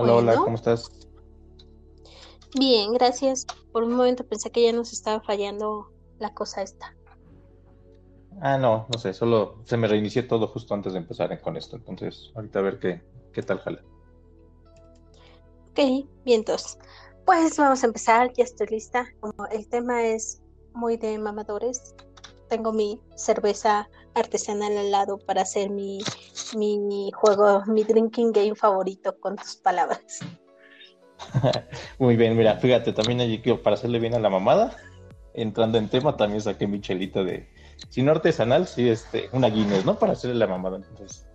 Hola, hola, ¿cómo estás? Bien, gracias. Por un momento pensé que ya nos estaba fallando la cosa esta. Ah, no, no sé, solo se me reinició todo justo antes de empezar con esto. Entonces, ahorita a ver qué, qué tal jala. Ok, bien, entonces. Pues vamos a empezar, ya estoy lista. Como el tema es muy de mamadores, tengo mi cerveza artesanal al lado para hacer mi, mi juego, mi drinking game favorito con tus palabras. Muy bien, mira, fíjate, también allí para hacerle bien a la mamada, entrando en tema, también saqué mi chelita de, si no artesanal, sí, este, una Guinness, ¿no? Para hacerle la mamada. Entonces,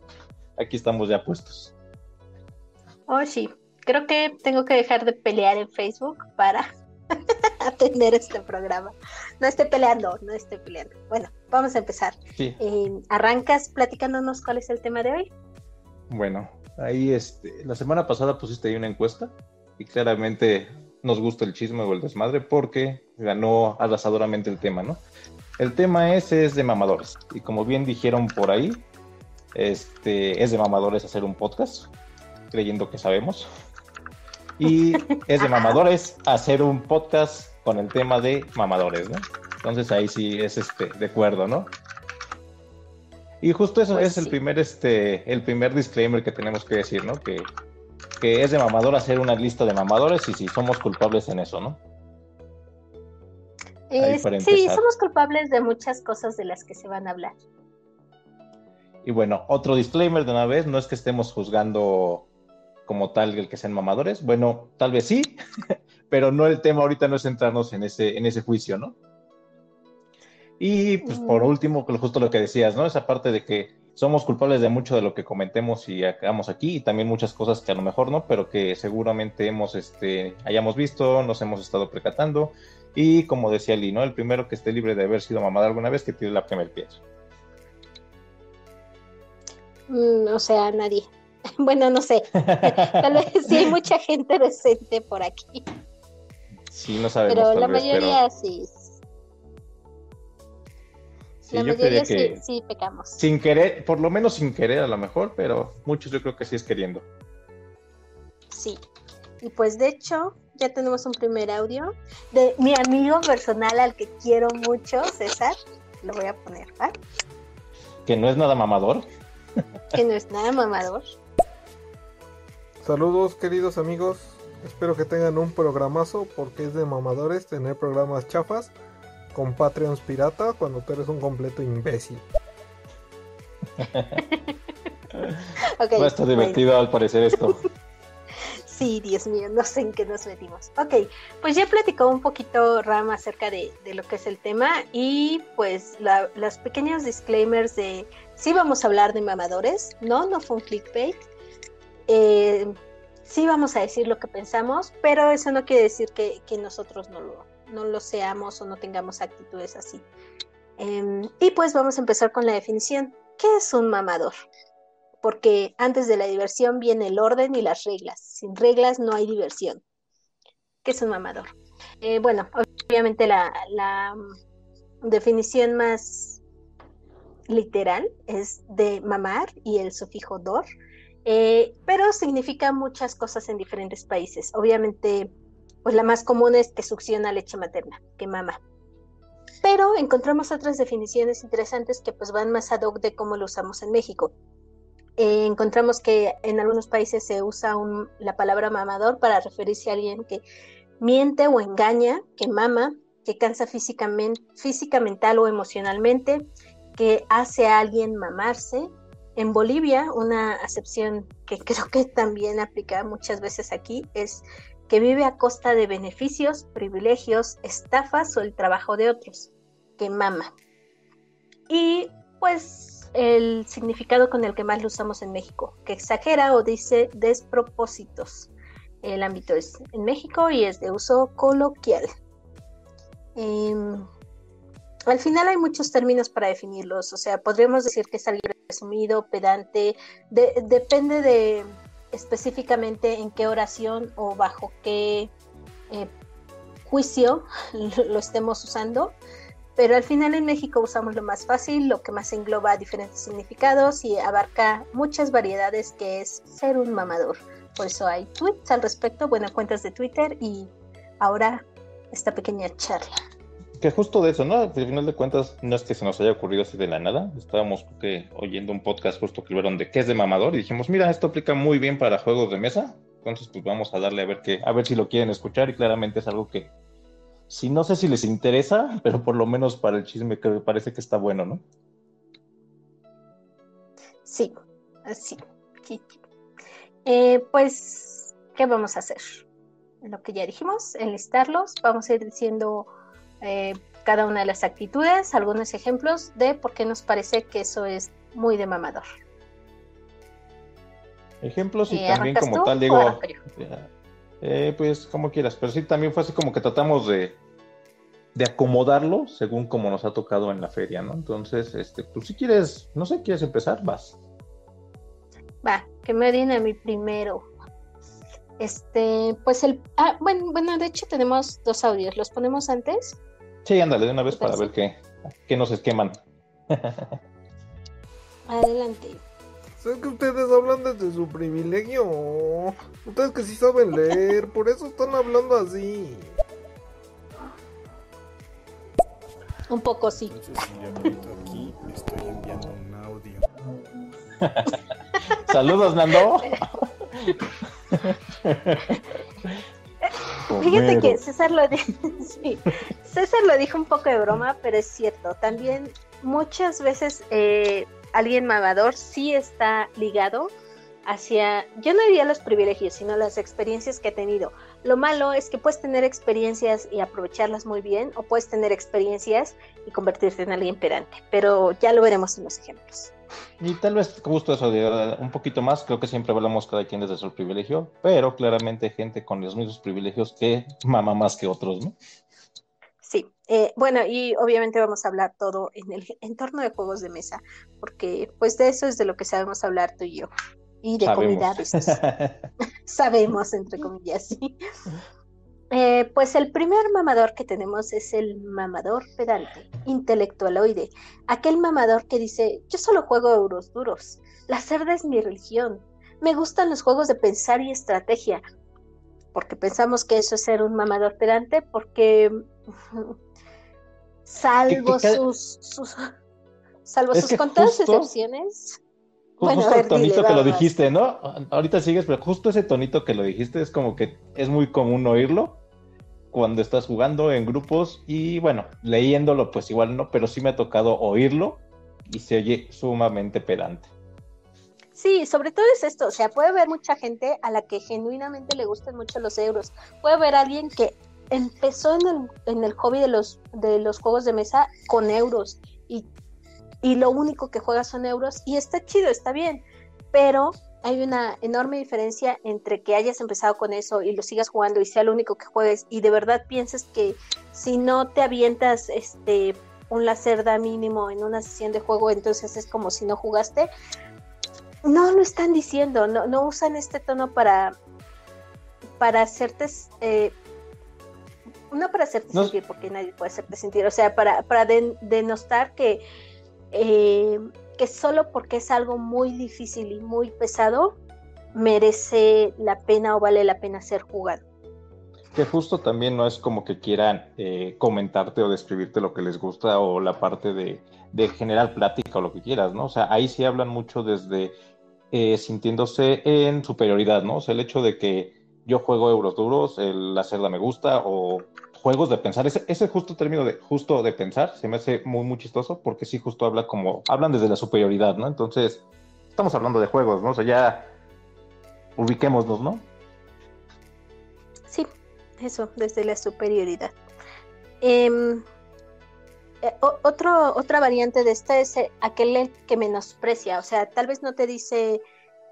aquí estamos ya puestos. Oh, sí. Creo que tengo que dejar de pelear en Facebook para atender este programa. No estoy peleando, no estoy peleando. Bueno, vamos a empezar. Sí. Eh, ¿Arrancas platicándonos cuál es el tema de hoy? Bueno, ahí este, la semana pasada pusiste ahí una encuesta y claramente nos gusta el chisme o el desmadre porque ganó arrasadoramente el tema, ¿no? El tema ese es de mamadores y como bien dijeron por ahí, este, es de mamadores hacer un podcast, creyendo que sabemos. Y es de mamadores hacer un podcast con el tema de mamadores, ¿no? Entonces ahí sí es este, de acuerdo, ¿no? Y justo eso Pues es el primer, este, el primer disclaimer que tenemos que decir, ¿no? Que, que es de mamador hacer una lista de mamadores y si somos culpables en eso, ¿no? Eh, sí, somos culpables de muchas cosas de las que se van a hablar. Y bueno, otro disclaimer de una vez, no es que estemos juzgando como tal el que sean mamadores, bueno, tal vez sí, pero no el tema ahorita no es centrarnos en ese, en ese juicio, ¿no? Y pues por Mm. último, justo lo que decías, ¿no? Esa parte de que somos culpables de mucho de lo que comentemos y hagamos aquí y también muchas cosas que a lo mejor no, pero que seguramente hemos, este, hayamos visto, nos hemos estado percatando y como decía Lee, ¿no? El primero que esté libre de haber sido mamado alguna vez que tire la primera piedra. Mm, o sea, nadie. Bueno, no sé. Tal vez sí hay mucha gente decente por aquí, Sí, no sabemos. pero la vez, pero- mayoría sí. Sí, la yo mayoría sí, que sí pecamos. sin querer, por lo menos sin querer a lo mejor, pero muchos yo creo que sí es queriendo. Sí. Y pues de hecho, ya tenemos un primer audio de mi amigo personal al que quiero mucho, César. Lo voy a poner, ¿va? Que no es nada mamador. Que no es nada mamador. Saludos queridos amigos, espero que tengan un programazo porque es de mamadores tener programas chafas con Patreons pirata cuando tú eres un completo imbécil. Estar bueno. divertido al parecer esto. Sí, Dios mío, no sé en qué nos metimos. Ok, pues ya platicó un poquito Ram acerca de, de lo que es el tema y pues la- los pequeños disclaimers de sí vamos a hablar de mamadores, no, no fue un clickbait. Eh, sí vamos a decir lo que pensamos, pero eso no quiere decir que, nosotros no lo, no lo seamos o no tengamos actitudes así. Em, y pues vamos a empezar con la definición. ¿Qué es un mamador? porque antes de la diversión viene el orden y las reglas. Sin reglas no hay diversión. ¿Qué es un mamador? Eh, bueno, obviamente la, la, mm, definición más literal es de mamar y el sufijo dor, eh, pero significa muchas cosas en diferentes países. Obviamente, pues la más común es que succiona leche materna, que mama. Pero encontramos otras definiciones interesantes que pues van más ad hoc de cómo lo usamos en México. Eh, encontramos que en algunos países se usa la palabra mamador para referirse a alguien que miente o engaña, que mama, que cansa físicamente, física, mental o emocionalmente, que hace a alguien mamarse. En Bolivia, una acepción que creo que también aplica muchas veces aquí es que vive a costa de beneficios, privilegios, estafas o el trabajo de otros, que mama. Y pues el significado con el que más lo usamos en México, que exagera o dice despropósitos. El ámbito es en México y es de uso coloquial. Em, al final hay muchos términos para definirlos, o sea, podríamos decir que es alguien resumido, pedante, de- depende de específicamente en qué oración o bajo qué eh, juicio lo estemos usando, pero al final en México usamos lo más fácil, lo que más engloba diferentes significados y abarca muchas variedades que es ser un mamador. por eso hay tweets al respecto, buenas cuentas de Twitter y ahora esta pequeña charla. Que justo de eso, ¿no? Al final de cuentas, no es que se nos haya ocurrido así de la nada. Estábamos oyendo un podcast justo que vieron de qué es de mamador y dijimos, mira, esto aplica muy bien para juegos de mesa. Entonces, pues vamos a darle a ver qué, a ver si lo quieren escuchar y claramente es algo que, si no sé si les interesa, pero por lo menos para el chisme que parece que está bueno, ¿no? Sí. Sí. Eh, pues, ¿qué vamos a hacer? Lo que ya dijimos, enlistarlos, vamos a ir diciendo eh, cada una de las actitudes, algunos ejemplos de por qué nos parece que eso es muy de mamador. Ejemplos y eh, también como tal digo, eh, pues como quieras, pero sí también fue así como que tratamos de, de acomodarlo según como nos ha tocado en la feria, ¿no? Entonces, este, pues si quieres, no sé, quieres empezar, vas. Va, que me den a mí primero. Este, pues el, ah, bueno, bueno, de hecho tenemos dos audios, ¿los ponemos antes? Sí, ándale de una vez para ver qué, qué nos esqueman. Adelante. Sé que ustedes hablan desde su privilegio. Ustedes que sí saben leer, por eso están hablando así. Un poco sí. aquí, estoy enviando un audio. Saludos, Nando. Fíjate que César lo, César lo dijo un poco de broma, pero es cierto. También muchas veces eh, alguien mamador sí está ligado hacia, yo no diría los privilegios, sino las experiencias que ha tenido. Lo malo es que puedes tener experiencias y aprovecharlas muy bien, o puedes tener experiencias y convertirte en alguien pedante, pero ya lo veremos en los ejemplos. Y tal vez justo eso, de, un poquito más, creo que siempre hablamos cada quien desde su privilegio, pero claramente gente con los mismos privilegios que mama más que otros, ¿no? Sí, eh, bueno, y obviamente vamos a hablar todo en el entorno de juegos de mesa, porque pues de eso es de lo que sabemos hablar tú y yo y de comunidades. Sabemos, entre comillas, sí. Eh, pues el primer mamador que tenemos es el mamador pedante, intelectualoide, aquel mamador que dice, yo solo juego euros duros, la cerda es mi religión, me gustan los juegos de pensar y estrategia, porque pensamos que eso es ser un mamador pedante, porque salvo sus, salvo sus contadas excepciones, justo el tonito que lo dijiste, ¿no? Ahorita sigues, pero justo ese tonito que lo dijiste es como que es muy común oírlo cuando estás jugando en grupos y bueno, leyéndolo pues igual no, pero sí me ha tocado oírlo y se oye sumamente pedante. Sí, sobre todo es esto, o sea, puede haber mucha gente a la que genuinamente le gusten mucho los euros, puede haber alguien que empezó en el, en el hobby de los, de los juegos de mesa con euros y y lo único que juegas son euros y está chido, está bien, pero hay una enorme diferencia entre que hayas empezado con eso y lo sigas jugando y sea lo único que juegues y de verdad pienses que si no te avientas este un lacerda mínimo en una sesión de juego, entonces es como si no jugaste. No lo están diciendo, no, no usan este tono para, para hacerte, eh, no para hacerte sentir, porque nadie puede hacerte sentir, o sea, para, para denostar que eh, que solo porque es algo muy difícil y muy pesado, merece la pena o vale la pena ser jugado. Que justo también no es como que quieran eh, comentarte o describirte lo que les gusta o la parte de, de, generar plática o lo que quieras, ¿no? O sea, ahí sí hablan mucho desde eh, sintiéndose en superioridad, ¿no? O sea, el hecho de que yo juego euros duros, el hacerla me gusta o juegos de pensar. Ese, ese justo término de justo de pensar se me hace muy, muy chistoso porque sí, justo habla como, hablan desde la superioridad, ¿no? Entonces, estamos hablando de juegos, ¿no? O sea, ya ubiquémonos, ¿no? Sí, eso, desde la superioridad. Em, eh, otro, otra variante de esta es eh, aquel que menosprecia, o sea, tal vez no te dice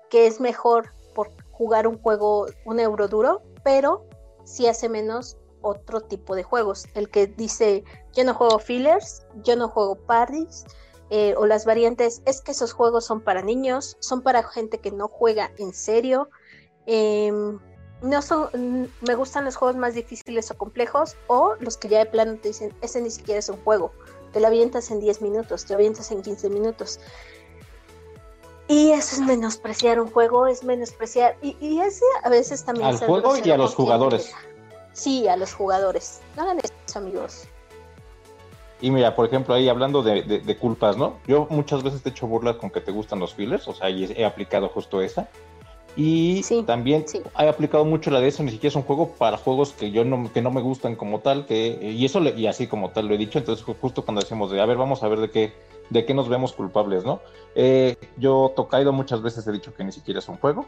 que es mejor por jugar un juego, un euro duro, pero sí hace menos otro tipo de juegos. El que dice, yo no juego fillers, yo no juego parties, eh, o las variantes, es que esos juegos son para niños, son para gente que no juega en serio. Em, no son, me gustan los juegos más difíciles o complejos, o los que ya de plano te dicen, ese ni siquiera es un juego, te lo avientas en 10 minutos, te lo avientas en 15 minutos. Y eso es menospreciar un juego, es menospreciar. Y, y ese a veces también. Al juego y a los jugadores. Sí, a los jugadores. No hagan eso, amigos. Y mira, por ejemplo, ahí hablando de, de- de culpas, ¿no? Yo muchas veces te he hecho burlas con que te gustan los fillers, o sea, y he aplicado justo esa. Y Sí, también sí. he aplicado mucho la de eso, ni siquiera es un juego para juegos que yo no, que no me gustan como tal, que, y eso le- y así como tal lo he dicho, entonces ju- justo cuando decimos de, a ver, vamos a ver de qué, de qué nos vemos culpables, ¿no? Eh, yo Tokaido muchas veces he dicho que ni siquiera es un juego,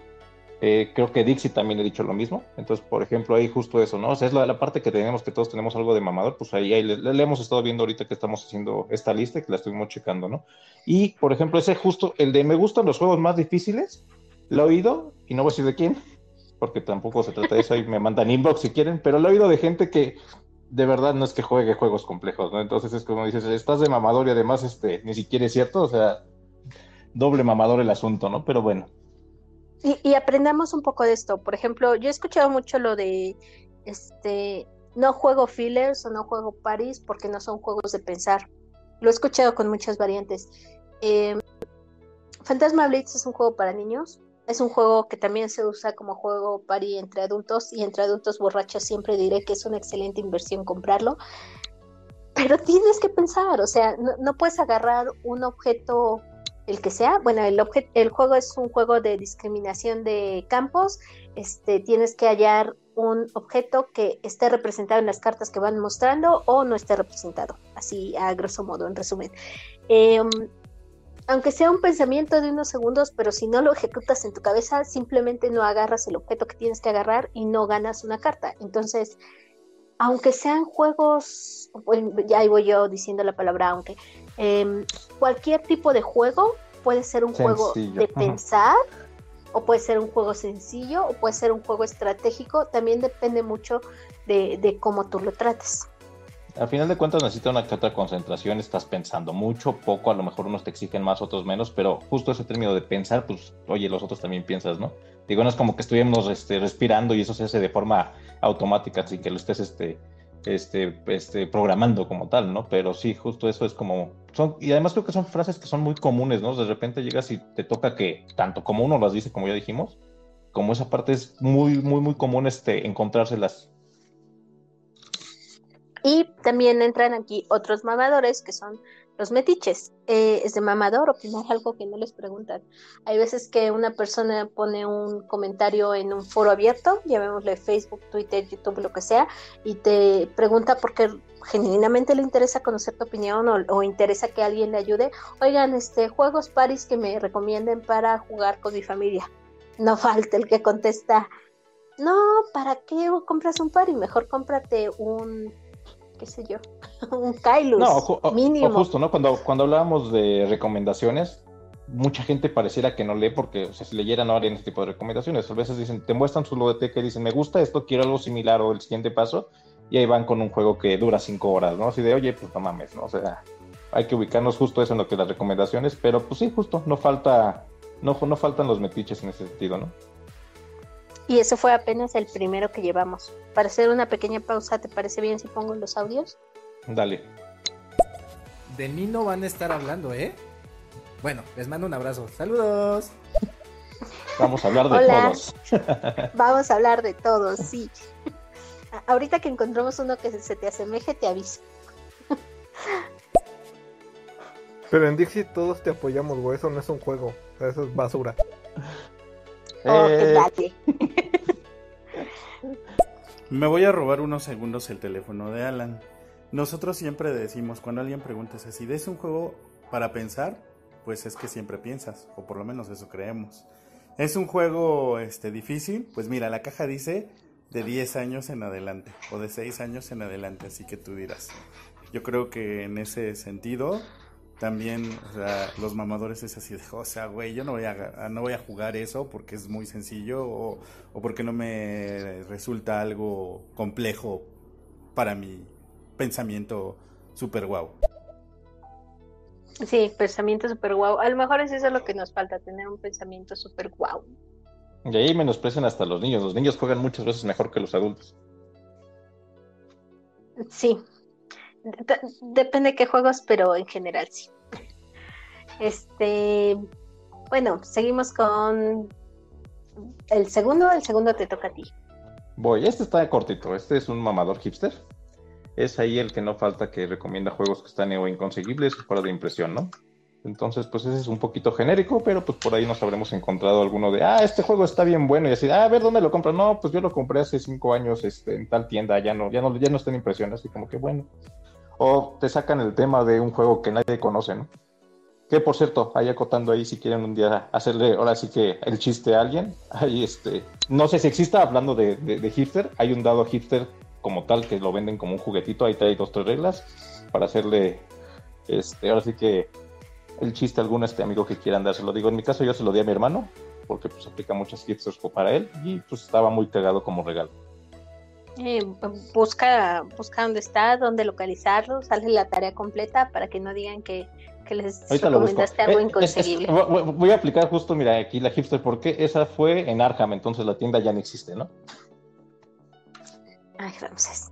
eh, creo que Dixie también he dicho lo mismo. Entonces, por ejemplo, ahí justo eso, ¿no? O sea, es la, parte que tenemos, que todos tenemos algo de mamador, pues ahí, ahí le, hemos estado viendo ahorita que estamos haciendo esta lista que la estuvimos checando, ¿no? Y, por ejemplo, ese justo, el de me gustan los juegos más difíciles, lo he oído, y no voy a decir de quién, porque tampoco se trata de eso, y me mandan inbox si quieren, pero lo he oído de gente que de verdad no es que juegue juegos complejos, ¿no? Entonces es como dices, estás de mamador y además este, ni siquiera es cierto, o sea, doble mamador el asunto, ¿no? Pero bueno. Y, aprendamos un poco de esto. Por ejemplo, yo he escuchado mucho lo de este no juego fillers o no juego paris porque no son juegos de pensar. Lo he escuchado con muchas variantes. Eh, Fantasma Blitz es un juego para niños. Es un juego que también se usa como juego pari entre adultos y entre adultos borrachos siempre diré que es una excelente inversión comprarlo. Pero tienes que pensar, o sea, no, no puedes agarrar un objeto el que sea. Bueno, el, el juego es un juego de discriminación de campos. Este, tienes que hallar un objeto que esté representado en las cartas que van mostrando o no esté representado. Así a grosso modo, en resumen. Em, aunque sea un pensamiento de unos segundos, pero si no lo ejecutas en tu cabeza, simplemente no agarras el objeto que tienes que agarrar y no ganas una carta. Entonces, aunque sean juegos, ya ahí voy yo diciendo la palabra aunque, em, cualquier tipo de juego puede ser un juego de ajá. pensar o puede ser un juego sencillo o puede ser un juego estratégico, también depende mucho de, de cómo tú lo trates. Al final de cuentas necesita una que otra concentración, estás pensando mucho, poco, a lo mejor unos te exigen más, otros menos, pero justo ese término de pensar, pues, oye, los otros también piensas, ¿no? Digo, no es como que estuviéramos este, respirando y eso se hace de forma automática, sin que lo estés este, este, este, programando como tal, ¿no? Pero sí, justo eso es como, y además creo que son frases que son muy comunes, ¿no? De repente llegas y te toca que, tanto como uno las dice, como ya dijimos, como esa parte es muy, muy, muy común este, encontrárselas. Y también entran aquí otros mamadores que son los metiches. Eh, es de mamador opinar algo que no les preguntan. Hay veces que una persona pone un comentario en un foro abierto, llamémosle Facebook, Twitter, YouTube, lo que sea, y te pregunta porque genuinamente le interesa conocer tu opinión o, o interesa que alguien le ayude. Oigan, este juegos paris que me recomienden para jugar con mi familia. No falta el que contesta. No, ¿para qué compras un pari? Mejor cómprate un qué sé yo, un Kailus No, o- mínimo. o justo, ¿no? Cuando, cuando hablábamos de recomendaciones, mucha gente pareciera que no lee porque, o sea, si leyera no harían ese tipo de recomendaciones. A veces dicen, te muestran su ludoteca y dicen, me gusta esto, quiero algo similar o el siguiente paso, y ahí van con un juego que dura cinco horas, ¿no? Así de, oye, pues no mames, ¿no? O sea, hay que ubicarnos justo eso en lo que las recomendaciones, pero pues sí, justo, no falta, no, no faltan los metiches en ese sentido, ¿no? Y eso fue apenas el primero que llevamos. Para hacer una pequeña pausa, ¿te parece bien si pongo los audios? Dale. De mí no van a estar hablando, ¿eh? Bueno, les mando un abrazo. Saludos. Vamos a hablar de Hola. todos. Vamos a hablar de todos, sí. Ahorita que encontremos uno que se te asemeje, te aviso. Pero en Dixie todos te apoyamos, güey. Eso no es un juego. Eso es basura. Oh, Eh. Me voy a robar unos segundos el teléfono de Alan. Nosotros siempre decimos, cuando alguien pregunta si ¿es un juego para pensar? Pues es que siempre piensas, o por lo menos eso creemos. ¿Es un juego este, difícil? Pues mira, la caja dice de 10 años en adelante, o de 6 años en adelante, así que tú dirás. Yo creo que en ese sentido, también, o sea, los mamadores es así de, o sea, güey, yo no voy a, no voy a jugar eso porque es muy sencillo o, o porque no me resulta algo complejo para mi pensamiento super guau. Sí, pensamiento super guau. A lo mejor es eso lo que nos falta, tener un pensamiento super guau. Y ahí menosprecian hasta los niños. Los niños juegan muchas veces mejor que los adultos. Sí. De- depende de qué juegos, pero en general sí. Este. Bueno, seguimos con el segundo. El segundo te toca a ti. Voy, este está cortito. Este es un mamador hipster. Es ahí el que no falta que recomienda juegos que están o inconseguibles o fuera de impresión, ¿no? Entonces, pues ese es un poquito genérico, pero pues por ahí nos habremos encontrado alguno de, ah, este juego está bien bueno, y así, ah, a ver dónde lo compro. No, pues yo lo compré hace cinco años este, en tal tienda, ya no, ya no, ya no está en impresión, así como que bueno. O te sacan el tema de un juego que nadie conoce, ¿no? Que por cierto, ahí acotando ahí, si quieren un día hacerle ahora sí que el chiste a alguien, ahí este, no sé si exista, hablando de, de, hipster, hay un dado hipster como tal que lo venden como un juguetito, ahí trae dos, tres reglas para hacerle, este, ahora sí que el chiste a algún este amigo que quieran dárselo. Digo, en mi caso yo se lo di a mi hermano, porque pues aplica muchas hipsters para él, y pues estaba muy cagado como regalo. Eh, busca, busca dónde está, dónde localizarlo, sale la tarea completa para que no digan que, les recomendaste algo eh, inconseguible. voy a aplicar justo, mira, aquí la hipster, porque esa fue en Arkham, entonces la tienda ya no existe, ¿no? Ay, Ramses.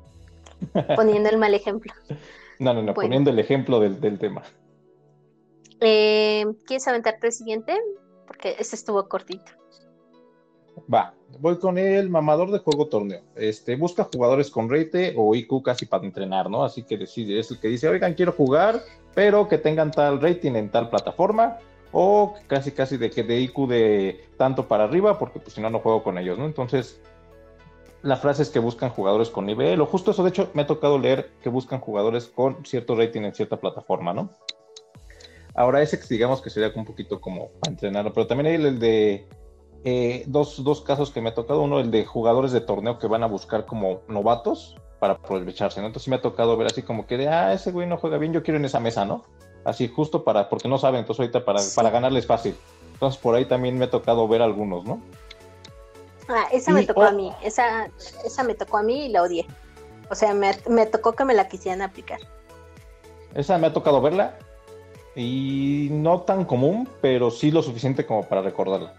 Poniendo el mal ejemplo. No, no, no, poniendo el ejemplo del, del tema. Eh, ¿Quieres aventarte el siguiente? Porque ese estuvo cortito. Va, voy con el mamador de juego torneo. Este, busca jugadores con rate o IQ casi para entrenar, ¿no? Así que decide, es el que dice, oigan, quiero jugar, pero que tengan tal rating en tal plataforma, o casi casi de que de IQ de tanto para arriba, porque pues si no, no juego con ellos, ¿no? Entonces, la frase es que buscan jugadores con nivel, o justo eso, de hecho, me ha tocado leer que buscan jugadores con cierto rating en cierta plataforma, ¿no? Ahora ese digamos que sería un poquito como para pero también hay el de eh, dos, dos, casos que me ha tocado. Uno, el de jugadores de torneo que van a buscar como novatos para aprovecharse, ¿no? Entonces sí me ha tocado ver así como que de, ah, ese güey no juega bien, yo quiero en esa mesa, ¿no? Así justo para, porque no saben, entonces ahorita para, para ganarles fácil. Entonces por ahí también me ha tocado ver algunos, ¿no? Ah, esa me tocó a mí, esa, esa me tocó a mí y la odié. O sea, me, me tocó que me la quisieran aplicar. Esa me ha tocado verla y no tan común, pero sí lo suficiente como para recordarla.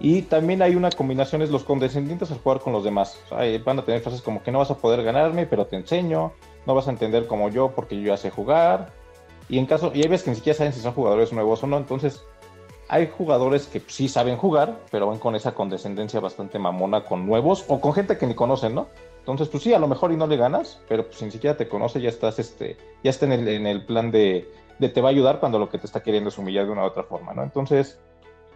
Y también hay una combinación, es los condescendientes al jugar con los demás. van a tener frases como que no vas a poder ganarme, pero te enseño, no vas a entender como yo porque yo ya sé jugar. Y en caso, y hay veces que ni siquiera saben si son jugadores nuevos o no, entonces hay jugadores que sí saben jugar, pero van con esa condescendencia bastante mamona con nuevos o con gente que ni conocen, ¿no? Entonces, pues sí, a lo mejor y no le ganas, pero pues ni siquiera te conoce, ya estás, este, ya está en el, en el plan de, de te va a ayudar cuando lo que te está queriendo es humillar de una u otra forma, ¿no? Entonces,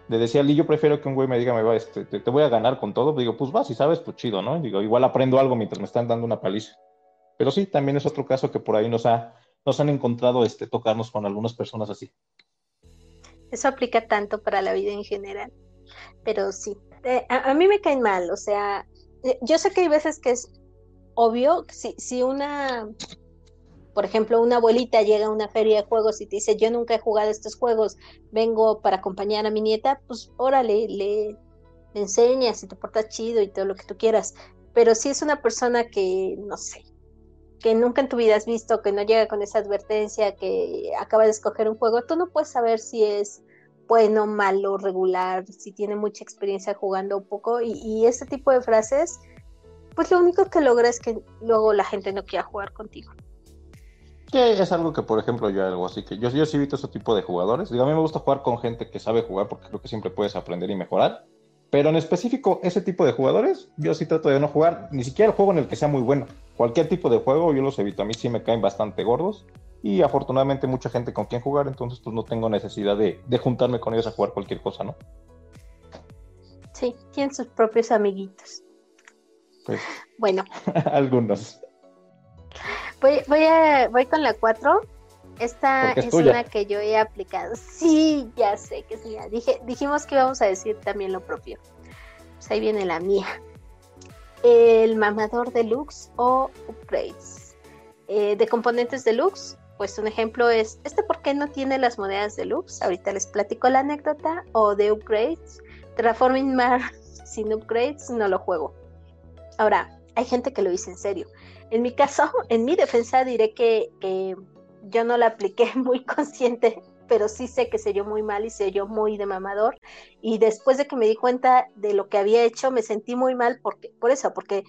le decía a yo prefiero que un güey me diga, me va, este, te, voy a ganar con todo. Digo, pues va, si sabes, pues chido, ¿no? Digo, igual aprendo algo mientras me están dando una paliza. Pero sí, también es otro caso que por ahí nos, ha, nos han encontrado este, tocarnos con algunas personas así. Eso aplica tanto para la vida en general. Pero sí, eh, a, mí me caen mal, o sea, eh, yo sé que hay veces que es obvio, si, si una por ejemplo, una abuelita llega a una feria de juegos y te dice, yo nunca he jugado estos juegos, vengo para acompañar a mi nieta, pues órale, le, enseñas y te portas chido y todo lo que tú quieras. Pero si es una persona que, no sé, que nunca en tu vida has visto, que no llega con esa advertencia, que acaba de escoger un juego, tú no puedes saber si es bueno, malo, regular, si tiene mucha experiencia jugando un poco. Y, y ese tipo de frases, pues lo único que logra es que luego la gente no quiera jugar contigo es algo que, por ejemplo, yo hago así que yo, yo sí evito ese tipo de jugadores. Digo, a mí me gusta jugar con gente que sabe jugar porque creo que siempre puedes aprender y mejorar. Pero en específico, ese tipo de jugadores, yo sí trato de no jugar ni siquiera el juego en el que sea muy bueno. Cualquier tipo de juego yo los evito. A mí sí me caen bastante gordos. Y afortunadamente mucha gente con quien jugar, entonces pues no tengo necesidad de, de juntarme con ellos a jugar cualquier cosa, ¿no? Sí, tienen sus propios amiguitos. Pues, bueno. algunos. Voy, voy, a, voy con la 4. Esta es, una que yo he aplicado. Sí, ya sé que mía. Dije, dijimos que íbamos a decir también lo propio. Pues ahí viene la mía. El mamador deluxe o upgrades. Eh, de componentes deluxe, pues un ejemplo es, ¿este por qué no tiene las monedas deluxe? Ahorita les platico la anécdota. O de upgrades. Terraforming Mars sin upgrades no lo juego. Ahora, hay gente que lo dice en serio. En mi caso, en mi defensa diré que yo no la apliqué muy consciente, pero sí sé que se oyó muy mal y se oyó muy de mamador. Y después de que me di cuenta de lo que había hecho, me sentí muy mal porque, por eso, porque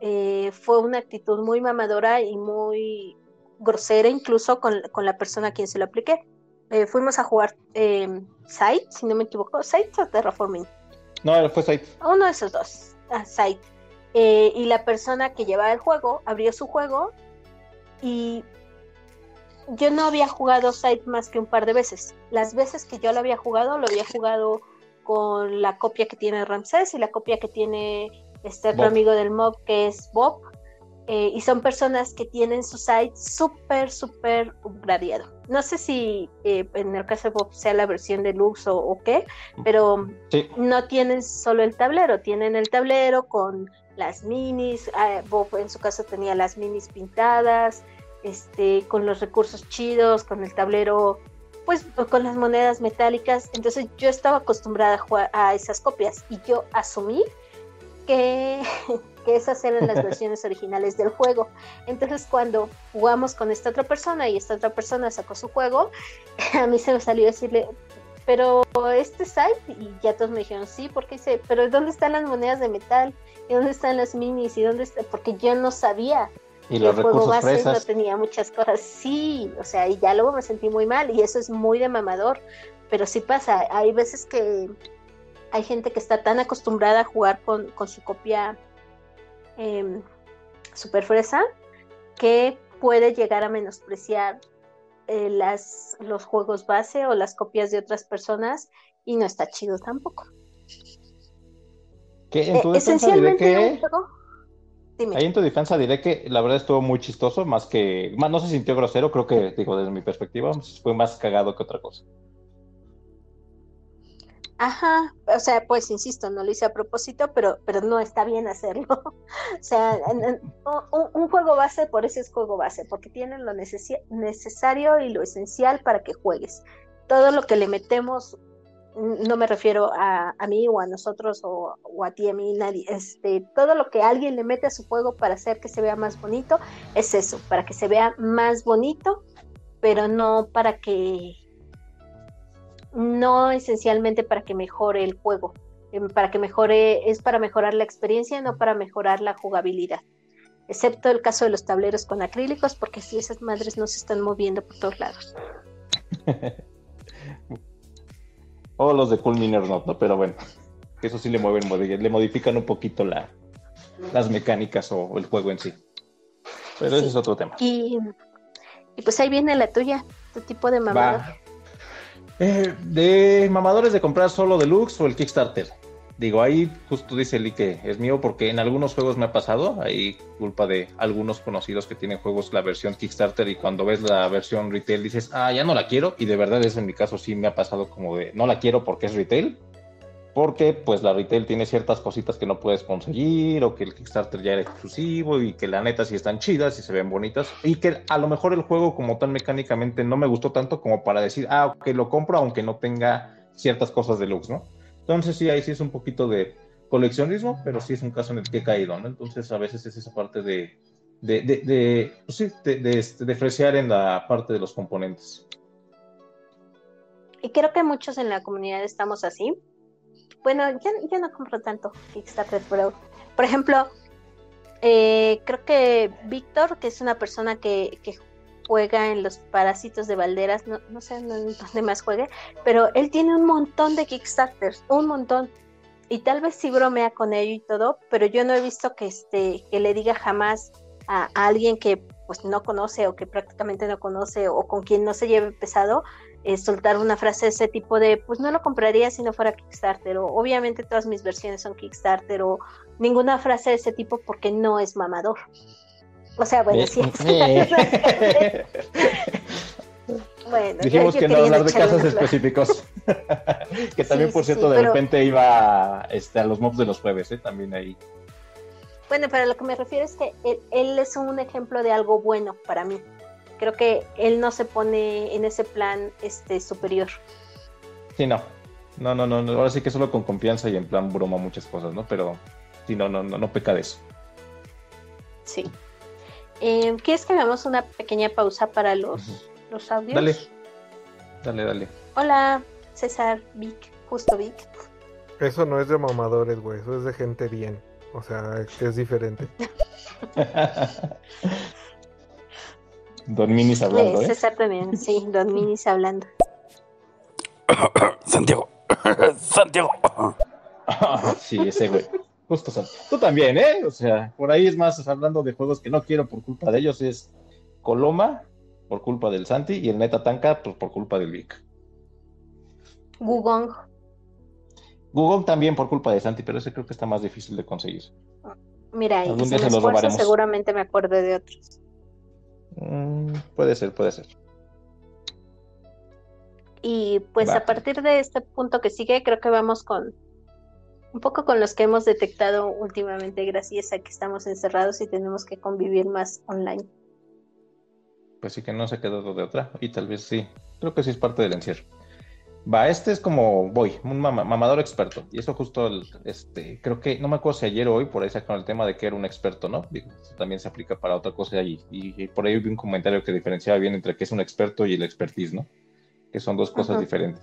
eh, fue una actitud muy mamadora y muy grosera incluso con, la persona a quien se lo apliqué. eh, fuimos a jugar eh, Site, si no me equivoco, Site o Terraforming. No, fue Site. Uno de esos dos, ah, Site. Eh, y la persona que llevaba el juego abrió su juego y yo no había jugado Site más que un par de veces. Las veces que yo lo había jugado, lo había jugado con la copia que tiene Ramsés y la copia que tiene este otro amigo del mob que es Bob. Eh, y son personas que tienen su site súper, súper upgradeado. No sé si eh, en el caso de Bob sea la versión deluxe o, o qué, pero Sí. no tienen solo el tablero, tienen el tablero con las minis, ah, Bob en su caso tenía las minis pintadas, este, con los recursos chidos, con el tablero, pues con las monedas metálicas. Entonces yo estaba acostumbrada a jugar a esas copias y yo asumí que, que esas eran las versiones originales del juego. Entonces cuando jugamos con esta otra persona y esta otra persona sacó su juego, a mí se me salió decirle, pero este site, y ya todos me dijeron, sí, porque dice, pero ¿dónde están las monedas de metal? ¿Y dónde están las minis? ¿Y dónde está? Porque yo no sabía Y los el juego base no tenía muchas cosas. Sí, o sea, y ya luego me sentí muy mal y eso es muy de mamador, pero sí pasa. Hay veces que hay gente que está tan acostumbrada a jugar con, con su copia eh, super fresa que puede llegar a menospreciar eh, las, los juegos base o las copias de otras personas y no está chido tampoco. Que en tu Eh, defensa diré que... Dime. Ahí en tu defensa diré que la verdad estuvo muy chistoso, más que... Más, no se sintió grosero, creo que, digo, desde mi perspectiva, fue más cagado que otra cosa. Ajá, o sea, pues insisto, no lo hice a propósito, pero, pero no está bien hacerlo. O sea, en- en- un, un juego base, por eso es juego base, porque tienen lo necesi- necesario y lo esencial para que juegues. Todo lo que le metemos, no me refiero a, mí o a nosotros o, o a ti, a mí, nadie, este, todo lo que alguien le mete a su juego para hacer que se vea más bonito, es eso, para que se vea más bonito, pero no para que no esencialmente para que mejore el juego, em, para que mejore, es para mejorar la experiencia, no para mejorar la jugabilidad. Excepto el caso de los tableros con acrílicos, porque si esas madres no se están moviendo por todos lados. O los de Cool Miners no, ¿no? pero bueno, eso sí le mueven, le modifican un poquito la, las mecánicas o el juego en sí. Pero ese Sí. es otro tema. Y, y pues ahí viene la tuya, tu tipo de mamador. Eh, de mamadores de comprar solo deluxe o el Kickstarter. Digo, ahí justo dice Lee que es mío porque en algunos juegos me ha pasado, hay culpa de algunos conocidos que tienen juegos la versión Kickstarter y cuando ves la versión retail dices, ah, ya no la quiero y de verdad eso en mi caso sí me ha pasado como de, no la quiero porque es retail, porque pues la retail tiene ciertas cositas que no puedes conseguir o que el Kickstarter ya era exclusivo y que la neta sí están chidas y se ven bonitas y que a lo mejor el juego como tal mecánicamente no me gustó tanto como para decir, ah, ok, lo compro aunque no tenga ciertas cosas deluxe, ¿no? Entonces sí, ahí sí es un poquito de coleccionismo, pero sí es un caso en el que he caído, ¿no? Entonces a veces es esa parte de, de, de, pues sí, de, este, en la parte de los componentes. Y creo que muchos en la comunidad estamos así. Bueno, yo, yo no compro tanto Kickstarter, pero por ejemplo, eh, creo que Víctor, que es una persona que, que juega en los parásitos de Valderas, no, no sé dónde más juegue, pero él tiene un montón de Kickstarters, un montón. Y tal vez sí bromea con ello y todo, pero yo no he visto que, este, que le diga jamás a, a alguien que pues no conoce o que prácticamente no conoce o con quien no se lleve pesado, eh, soltar una frase de ese tipo de, pues no lo compraría si no fuera Kickstarter, o obviamente todas mis versiones son Kickstarter, o ninguna frase de ese tipo porque no es mamador. O sea, bueno, sí es. bueno, Dijimos que no hablar de casos específicos. que también, Sí, por cierto, sí, de pero- repente iba este, a los mobs de los jueves, ¿eh? También ahí. Bueno, pero lo que me refiero es que él, él es un ejemplo de algo bueno para mí. Creo que él no se pone en ese plan este superior. Sí, no. No, no, no, no. Ahora sí que solo con confianza y en plan broma muchas cosas, ¿no? Pero sí, no, no, no, no peca de eso. Sí. Eh, ¿Quieres que hagamos una pequeña pausa para los, los audios? Dale. Dale, dale. Hola, César, Vic, justo Vic. Eso no es de mamadores, güey. Eso es de gente bien. O sea, que es diferente. Don Minis hablando, Eh, ¿eh? César también, sí, Don Minis hablando. Santiago. Santiago. sí, ese güey. Justo, Santi. Tú también, ¿eh? O sea, por ahí es más, hablando de juegos que no quiero por culpa de ellos, es Coloma por culpa del Santi y el Neta Tanka pues, por culpa del Vic. Gugong. Gugong también por culpa de Santi, pero ese creo que está más difícil de conseguir. Mira, y si me esfuerzo, seguramente me acuerdo de otros. Mm, puede ser, puede ser. Y pues Va. a partir de este punto que sigue, creo que vamos con un poco con los que hemos detectado últimamente, gracias a que estamos encerrados y tenemos que convivir más online. Pues sí que no se ha quedado de otra. Y tal vez sí. Creo que sí es parte del encierro. Va, este es como voy, un mama- mamador experto. Y eso justo, el- este, creo que, no me acuerdo si ayer o hoy, por ahí sacaron el tema de que era un experto, ¿no? Digo, eso también se aplica para otra cosa allí. Y, y por ahí vi un comentario que diferenciaba bien entre que es un experto y el expertise, ¿no? Que son dos cosas Ajá. diferentes.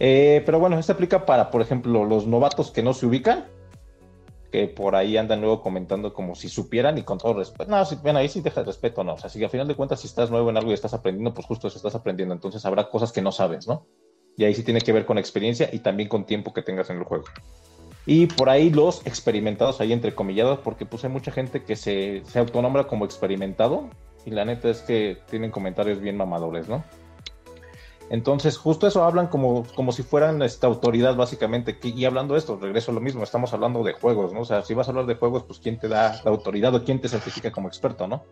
Eh, pero bueno, este aplica para, por ejemplo, los novatos que no se ubican, que por ahí andan luego comentando como si supieran y con todo respeto. No, si, ven, ahí sí deja el respeto, no. O sea, si al final de cuentas, si estás nuevo en algo y estás aprendiendo, pues justo eso estás aprendiendo. Entonces habrá cosas que no sabes, ¿no? Y ahí sí tiene que ver con experiencia y también con tiempo que tengas en el juego. Y por ahí los experimentados, ahí entrecomillados, porque pues hay mucha gente que se, se autonombra como experimentado y la neta es que tienen comentarios bien mamadores, ¿no? Entonces, justo eso hablan como, como si fueran esta autoridad, básicamente. y hablando de esto, regreso a lo mismo, estamos hablando de juegos, ¿no? O sea, si vas a hablar de juegos, pues quién te da la autoridad o quién te certifica como experto, ¿no?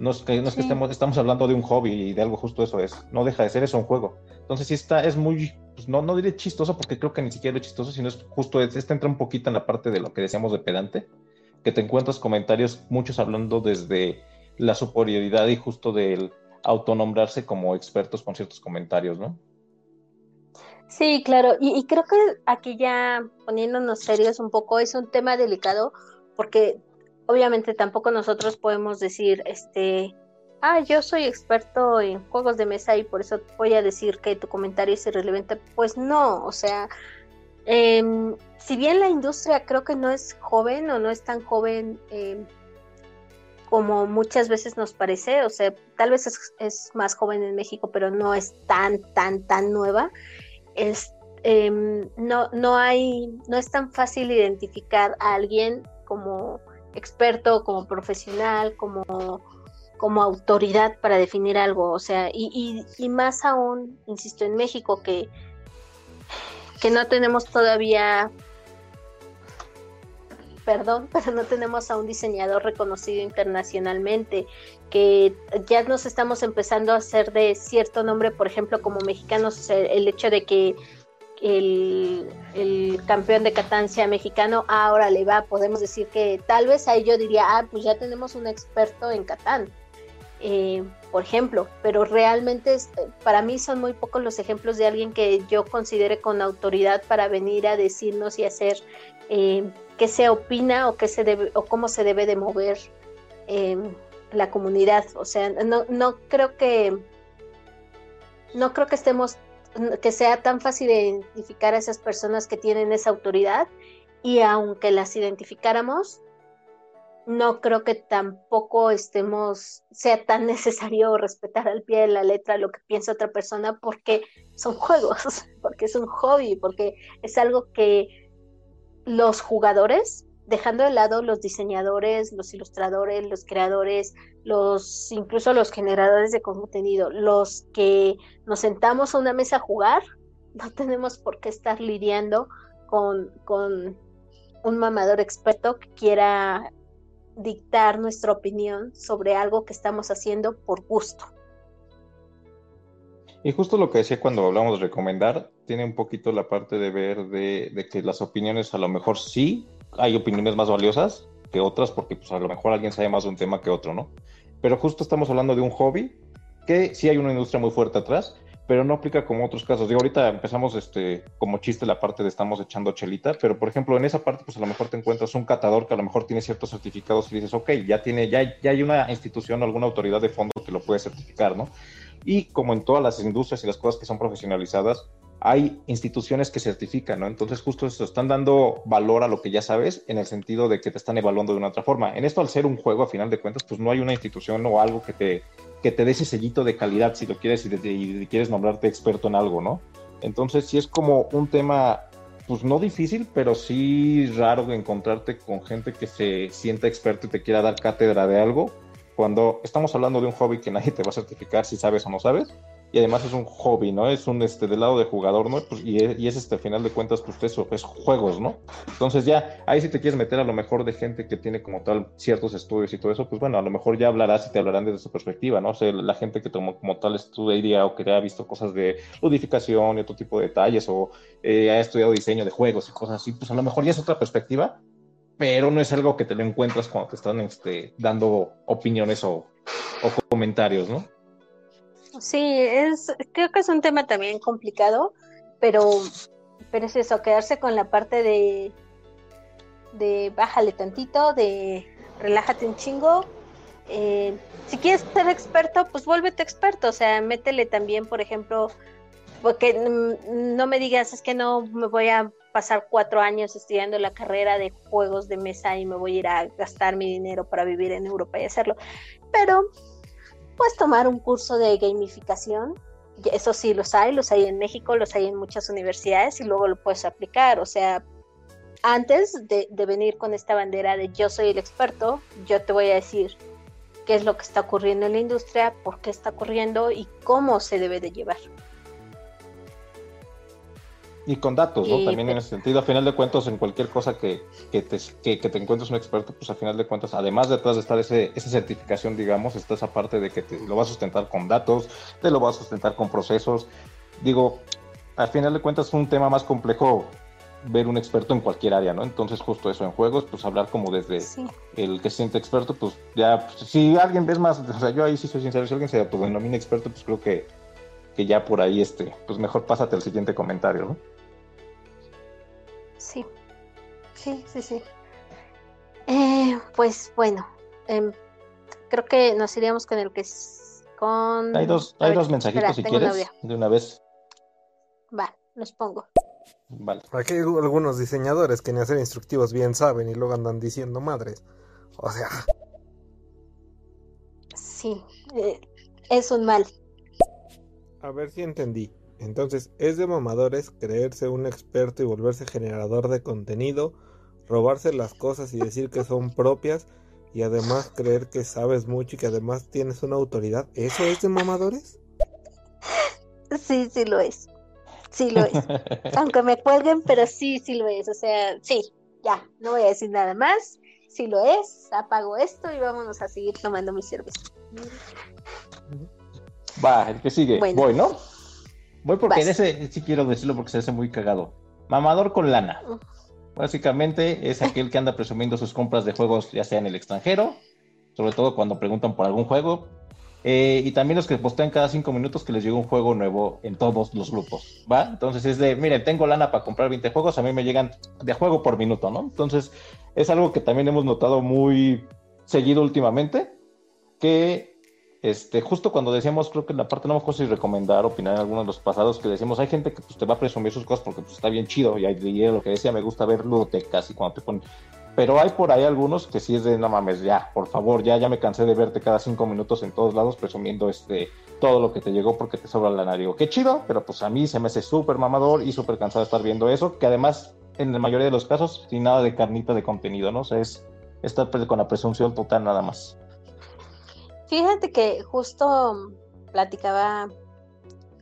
No es que, no es que Sí. estemos, estamos hablando de un hobby y de algo justo eso es. No deja de ser eso un juego. Entonces, sí está, es muy, pues no, no diré chistoso porque creo que ni siquiera es chistoso, sino es justo, es- este entra un poquito en la parte de lo que decíamos de pedante, que te encuentras comentarios, muchos hablando desde la superioridad y justo del autonombrarse como expertos con ciertos comentarios, ¿no? Sí, claro, y, creo que aquí ya poniéndonos serios un poco es un tema delicado porque obviamente tampoco nosotros podemos decir, este, ah, yo soy experto en juegos de mesa y por eso voy a decir que tu comentario es irrelevante. Pues no, o sea, em, si bien la industria creo que no es joven o no es tan joven em, como muchas veces nos parece, o sea, tal vez es, más joven en México, pero no es tan, tan, tan nueva es, em, no, no hay, no es tan fácil identificar a alguien como experto, como profesional, como, como autoridad para definir algo. O sea, y, y, y más aún, insisto, en México que, que no tenemos todavía perdón, pero no tenemos a un diseñador reconocido internacionalmente, que ya nos estamos empezando a hacer de cierto nombre, por ejemplo, como mexicanos, el hecho de que el, el campeón de Catán sea mexicano, ah, ahora le va, podemos decir que tal vez ahí yo diría, ah, pues ya tenemos un experto en Catán. Eh, por ejemplo, pero realmente para mí son muy pocos los ejemplos de alguien que yo considere con autoridad para venir a decirnos y hacer eh, qué se opina o qué se debe o cómo se debe de mover eh, la comunidad. O sea, no, no creo que no creo que estemos que sea tan fácil identificar a esas personas que tienen esa autoridad y aunque las identificáramos no creo que tampoco estemos sea tan necesario respetar al pie de la letra lo que piensa otra persona porque son juegos, porque es un hobby, porque es algo que los jugadores, dejando de lado los diseñadores, los ilustradores, los creadores, los incluso los generadores de contenido, los que nos sentamos a una mesa a jugar, no tenemos por qué estar lidiando con, con un mamador experto que quiera dictar nuestra opinión sobre algo que estamos haciendo por gusto. Y justo lo que decía cuando hablamos de recomendar, tiene un poquito la parte de ver de, de que las opiniones a lo mejor sí, hay opiniones más valiosas que otras, porque pues a lo mejor alguien sabe más de un tema que otro, ¿no? Pero justo estamos hablando de un hobby que sí hay una industria muy fuerte atrás, pero no aplica como otros casos. Digo, ahorita empezamos este, como chiste la parte de estamos echando chelita, pero por ejemplo en esa parte pues a lo mejor te encuentras un catador que a lo mejor tiene ciertos certificados y dices, ok, ya tiene, ya, ya hay una institución o alguna autoridad de fondo que lo puede certificar, ¿no? Y como en todas las industrias y las cosas que son profesionalizadas, hay instituciones que certifican, ¿no? Entonces justo eso, están dando valor a lo que ya sabes en el sentido de que te están evaluando de una otra forma. En esto, al ser un juego, a final de cuentas, pues no hay una institución o algo que te, que te dé ese sellito de calidad, si lo quieres y, y quieres nombrarte experto en algo, ¿no? Entonces sí es como un tema, pues no difícil, pero sí raro de encontrarte con gente que se sienta experto y te quiera dar cátedra de algo, cuando estamos hablando de un hobby que nadie te va a certificar si sabes o no sabes, y además es un hobby, ¿no? Es un, este, del lado de jugador, ¿no? Pues, y, es, y es, este, al final de cuentas, pues eso, es juegos, ¿no? Entonces ya, ahí si te quieres meter a lo mejor de gente que tiene como tal ciertos estudios y todo eso, pues bueno, a lo mejor ya hablarás y te hablarán desde su perspectiva, ¿no? O sea, la gente que tomó como tal estudia o que ha visto cosas de ludificación y otro tipo de detalles, o eh, ha estudiado diseño de juegos y cosas así, pues a lo mejor ya es otra perspectiva, pero no es algo que te lo encuentras cuando te están este, dando opiniones o, comentarios, ¿no? Sí, es, creo que es un tema también complicado, pero, pero es eso, quedarse con la parte de, de bájale tantito, de relájate un chingo. Eh, si quieres ser experto, pues vuélvete experto, o sea, métele también, por ejemplo, porque no me digas, es que no me voy a pasar cuatro años estudiando la carrera de juegos de mesa y me voy a ir a gastar mi dinero para vivir en Europa y hacerlo. Pero puedes tomar un curso de gamificación. Eso sí, los hay, los hay en México, los hay en muchas universidades y luego lo puedes aplicar. O sea, antes de, de venir con esta bandera de yo soy el experto, yo te voy a decir qué es lo que está ocurriendo en la industria, por qué está ocurriendo y cómo se debe de llevar. Y con datos, ¿no? También en ese sentido, a final de cuentas, en cualquier cosa que, que, te, que, te encuentres un experto, pues a final de cuentas, además detrás de estar ese, esa certificación, digamos, está esa parte de que te lo va a sustentar con datos, te lo va a sustentar con procesos. Digo, al final de cuentas es un tema más complejo ver un experto en cualquier área, ¿no? Entonces, justo eso, en juegos, pues hablar como desde sí. el que se siente experto, pues ya, pues, si alguien ves más, o sea, yo ahí sí soy sincero, si alguien se autodenomina experto, pues creo que, que ya por ahí, este, pues mejor pásate al siguiente comentario, ¿no? Sí, sí, sí, sí. Eh, pues bueno, eh, creo que nos iríamos con el que es con... Hay dos, hay ver, dos mensajitos espera, si quieres, una de una vez. Va, los pongo. Vale. Aquí hay algunos diseñadores que ni hacer instructivos bien saben y luego andan diciendo madres. O sea... Sí, eh, es un mal. A ver si entendí. Entonces, es de mamadores creerse un experto y volverse generador de contenido, robarse las cosas y decir que son propias y además creer que sabes mucho y que además tienes una autoridad. ¿Eso es de mamadores? Sí, sí lo es. Sí lo es. Aunque me cuelguen, pero sí, sí lo es. O sea, sí, ya, no voy a decir nada más. Sí lo es, apago esto y vámonos a seguir tomando mi cerveza. Va, el que sigue. Bueno. Voy, ¿no? Voy porque Vas. en ese sí quiero decirlo porque se hace muy cagado. Mamador con lana. Básicamente es aquel que anda presumiendo sus compras de juegos, ya sea en el extranjero, sobre todo cuando preguntan por algún juego. Eh, y también los que postean cada cinco minutos que les llega un juego nuevo en todos los grupos, ¿va? Entonces es de, miren, tengo lana para comprar 20 juegos, a mí me llegan de juego por minuto, ¿no? Entonces es algo que también hemos notado muy seguido últimamente, que este, justo cuando decíamos, creo que en la parte no me acuerdo si recomendar, opinar en algunos de los pasados, que decíamos, hay gente que pues, te va a presumir sus cosas porque pues, está bien chido, y, y lo que decía, me gusta ver ludotecas y cuando te ponen... Pero hay por ahí algunos que sí es de, no mames, ya, por favor, ya, ya me cansé de verte cada cinco minutos en todos lados presumiendo este, todo lo que te llegó porque te sobra la nariz. Qué chido, pero pues a mí se me hace súper mamador y súper cansado de estar viendo eso, que además, en la mayoría de los casos, sin nada de carnita de contenido, ¿no? O sea, es estar con la presunción total nada más. Fíjate que justo platicaba,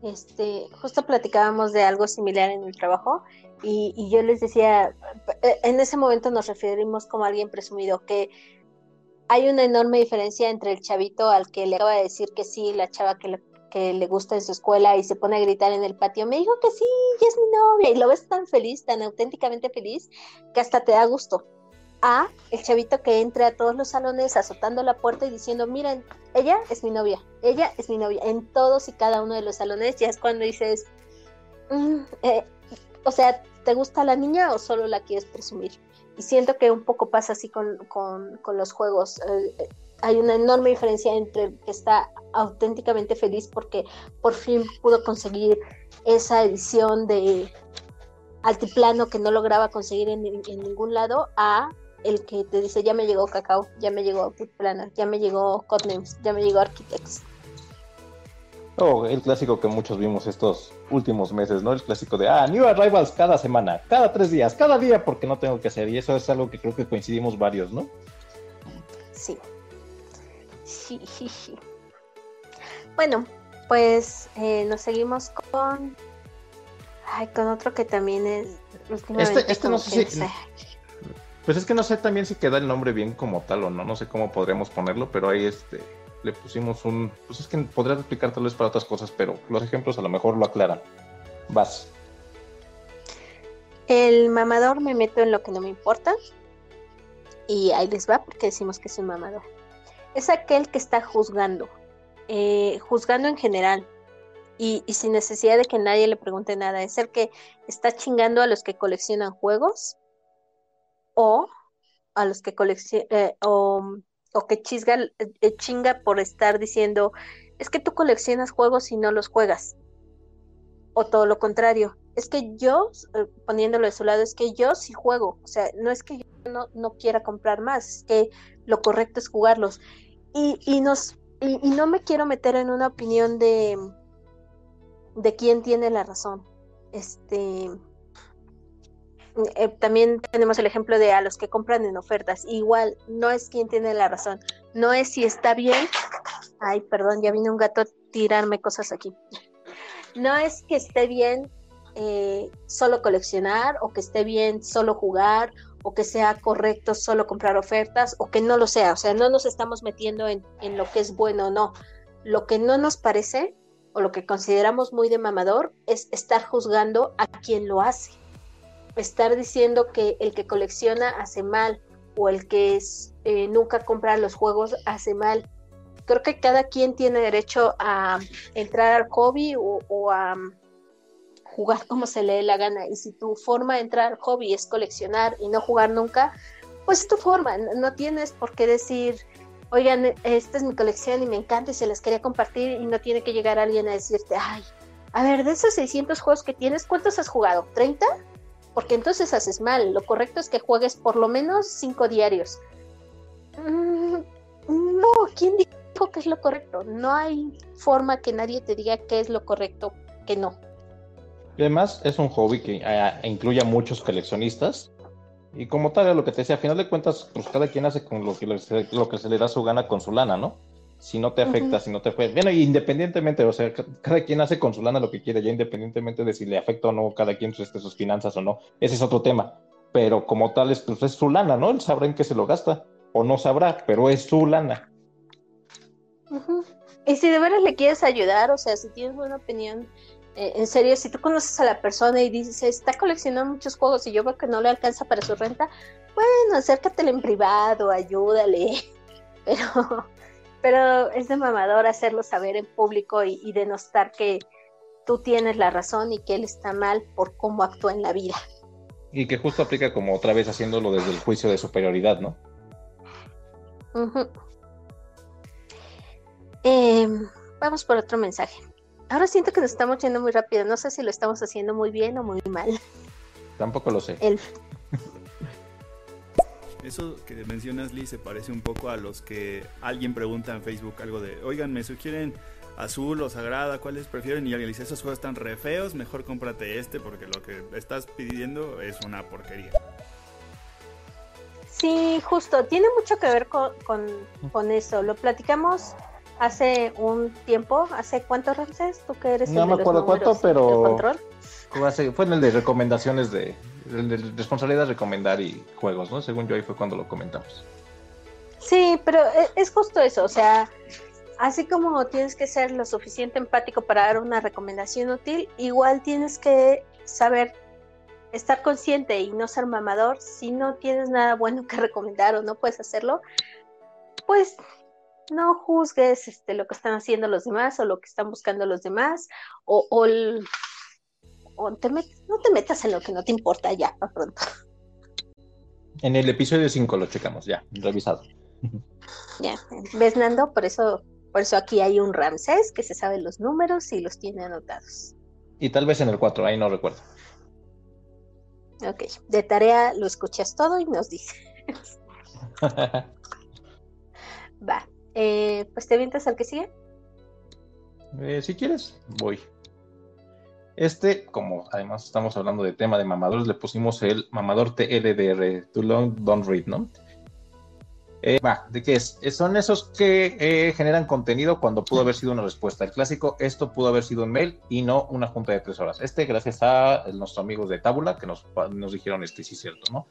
este, justo platicábamos de algo similar en el trabajo y, y, yo les decía, en ese momento nos referimos como alguien presumido, que hay una enorme diferencia entre el chavito al que le acaba de decir que sí, la chava que le, que le gusta en su escuela y se pone a gritar en el patio, me dijo que sí, ya es mi novia, y lo ves tan feliz, tan auténticamente feliz, que hasta te da gusto a el chavito que entra a todos los salones azotando la puerta y diciendo, miren, ella es mi novia, ella es mi novia, en todos y cada uno de los salones, ya es cuando dices, mm, eh, o sea, ¿te gusta la niña o solo la quieres presumir? Y siento que un poco pasa así con, con, con los juegos. Eh, hay una enorme diferencia entre que está auténticamente feliz porque por fin pudo conseguir esa edición de altiplano que no lograba conseguir en, en ningún lado a el que te dice ya me llegó Cacao, ya me llegó Planner, ya me llegó Codenames, ya me llegó Architects. Oh, el clásico que muchos vimos estos últimos meses, ¿no? El clásico de, ah, New Arrivals cada semana, cada tres días, cada día porque no tengo que hacer. Y eso es algo que creo que coincidimos varios, ¿no? Sí. Sí, sí, sí. Bueno, pues eh, nos seguimos con. Ay, con otro que también es. últimamente Este, este no sé si. Pues es que no sé también si queda el nombre bien como tal o no, no sé cómo podríamos ponerlo, pero ahí este le pusimos un. Pues es que podría explicar tal vez para otras cosas, pero los ejemplos a lo mejor lo aclaran. Vas. El mamador me meto en lo que no me importa. Y ahí les va porque decimos que es un mamador. Es aquel que está juzgando. eh, juzgando en general. Y sin necesidad de que nadie le pregunte nada. Es el que está chingando a los que coleccionan juegos. O a los que coleccionan. o, o que chisga, eh, chinga por estar diciendo. Es que tú coleccionas juegos y no los juegas. O todo lo contrario es que yo, eh, poniéndolo de su lado, es que yo sí juego. O sea, no es que yo no, no quiera comprar más, es que lo correcto es jugarlos. Y, y nos, y no me quiero meter en una opinión de, de quién tiene la razón. Este eh, también tenemos el ejemplo de a los que compran en ofertas. Igual, no es quien tiene la razón. No es si está bien. Ay, perdón, ya vino un gato a tirarme cosas aquí. No es que esté bien eh, solo coleccionar o que esté bien solo jugar o que sea correcto solo comprar ofertas o que no lo sea. O sea, no nos estamos metiendo en, en lo que es bueno o no. Lo que no nos parece o lo que consideramos muy de mamador es estar juzgando a quien lo hace. Estar diciendo que el que colecciona hace mal o el que es, eh, nunca compra los juegos hace mal. Creo que cada quien tiene derecho a entrar al hobby o, o a jugar como se le dé la gana. Y si tu forma de entrar al hobby es coleccionar y no jugar nunca, pues es tu forma. No tienes por qué decir, oigan, esta es mi colección y me encanta y se las quería compartir y no tiene que llegar alguien a decirte, ay, a ver, de esos 600 juegos que tienes, ¿cuántos has jugado? ¿30? Porque entonces haces mal. Lo correcto es que juegues por lo menos 5 diarios. Mm, no, ¿quién dijo que es lo correcto? No hay forma que nadie te diga qué es lo correcto, que no. Además es un hobby que eh, incluye a muchos coleccionistas. Y como tal, lo que te decía, a final de cuentas, pues cada quien hace con lo que, lo que se le da su gana con su lana, ¿no? Si no te afecta, si no te afecta. Bueno, independientemente, o sea, ca- cada quien hace con su lana lo que quiere, ya independientemente de si le afecta o no cada quien este, sus finanzas o no. Ese es otro tema. Pero como tal, es, pues, es su lana, ¿no? Él sabrá en qué se lo gasta. O no sabrá, pero es su lana. Y si de veras le quieres ayudar, o sea, si tienes una opinión, eh, en serio, si tú conoces a la persona y dices, está coleccionando muchos juegos y yo veo que no le alcanza para su renta, bueno, acércatele en privado, ayúdale. Pero, pero es de mamador hacerlo saber en público y, y denostar que tú tienes la razón y que él está mal por cómo actúa en la vida. Y que justo aplica como otra vez haciéndolo desde el juicio de superioridad, ¿no? Em, vamos por otro mensaje. Ahora siento que nos estamos yendo muy rápido. No sé si lo estamos haciendo muy bien o muy mal. Tampoco lo sé. El, Eso que mencionas, Lee, se parece un poco a los que alguien pregunta en Facebook algo de, oigan, me sugieren azul o sagrada, ¿cuáles prefieren? Y alguien dice, esos juegos están re feos, mejor cómprate este porque lo que estás pidiendo es una porquería. sí, justo. Tiene mucho que ver con, con, con eso. Lo platicamos hace un tiempo. ¿Hace cuánto, Ramses? ¿Tú que eres No el me de los acuerdo cuánto, números pero- el control? Fue en el de recomendaciones de, responsabilidad de recomendar y juegos, ¿no? Según yo ahí fue cuando lo comentamos. Sí, pero e- es justo eso, o sea, así como tienes que ser lo suficiente empático para dar una recomendación útil, igual tienes que saber estar consciente y no ser mamador. Si no tienes nada bueno que recomendar o no puedes hacerlo, pues no juzgues este, lo que están haciendo los demás o lo que están buscando los demás o, o, o te met- no te metas en lo que no te importa ya, para pronto. En el episodio 5 lo checamos, ya, revisado. Ya, ¿ves, Nando? Por eso, por eso aquí hay un Ramsés que se sabe los números y los tiene anotados. Y tal vez en el 4, ahí no recuerdo. Ok, de tarea lo escuchas todo y nos dices. Va, eh, pues te vientas al que sigue. Eh, si quieres, voy. Este, como además estamos hablando de tema de mamadores, le pusimos el mamador TLDR, Too Long Don't Read, ¿no? Eh, va, ¿de qué es? Eh, Son esos que eh, generan contenido cuando pudo haber sido una respuesta. El clásico, esto pudo haber sido un mail y no una junta de tres horas. Este, gracias a nuestros amigos de Tábula, que nos, nos dijeron este sí cierto, ¿no?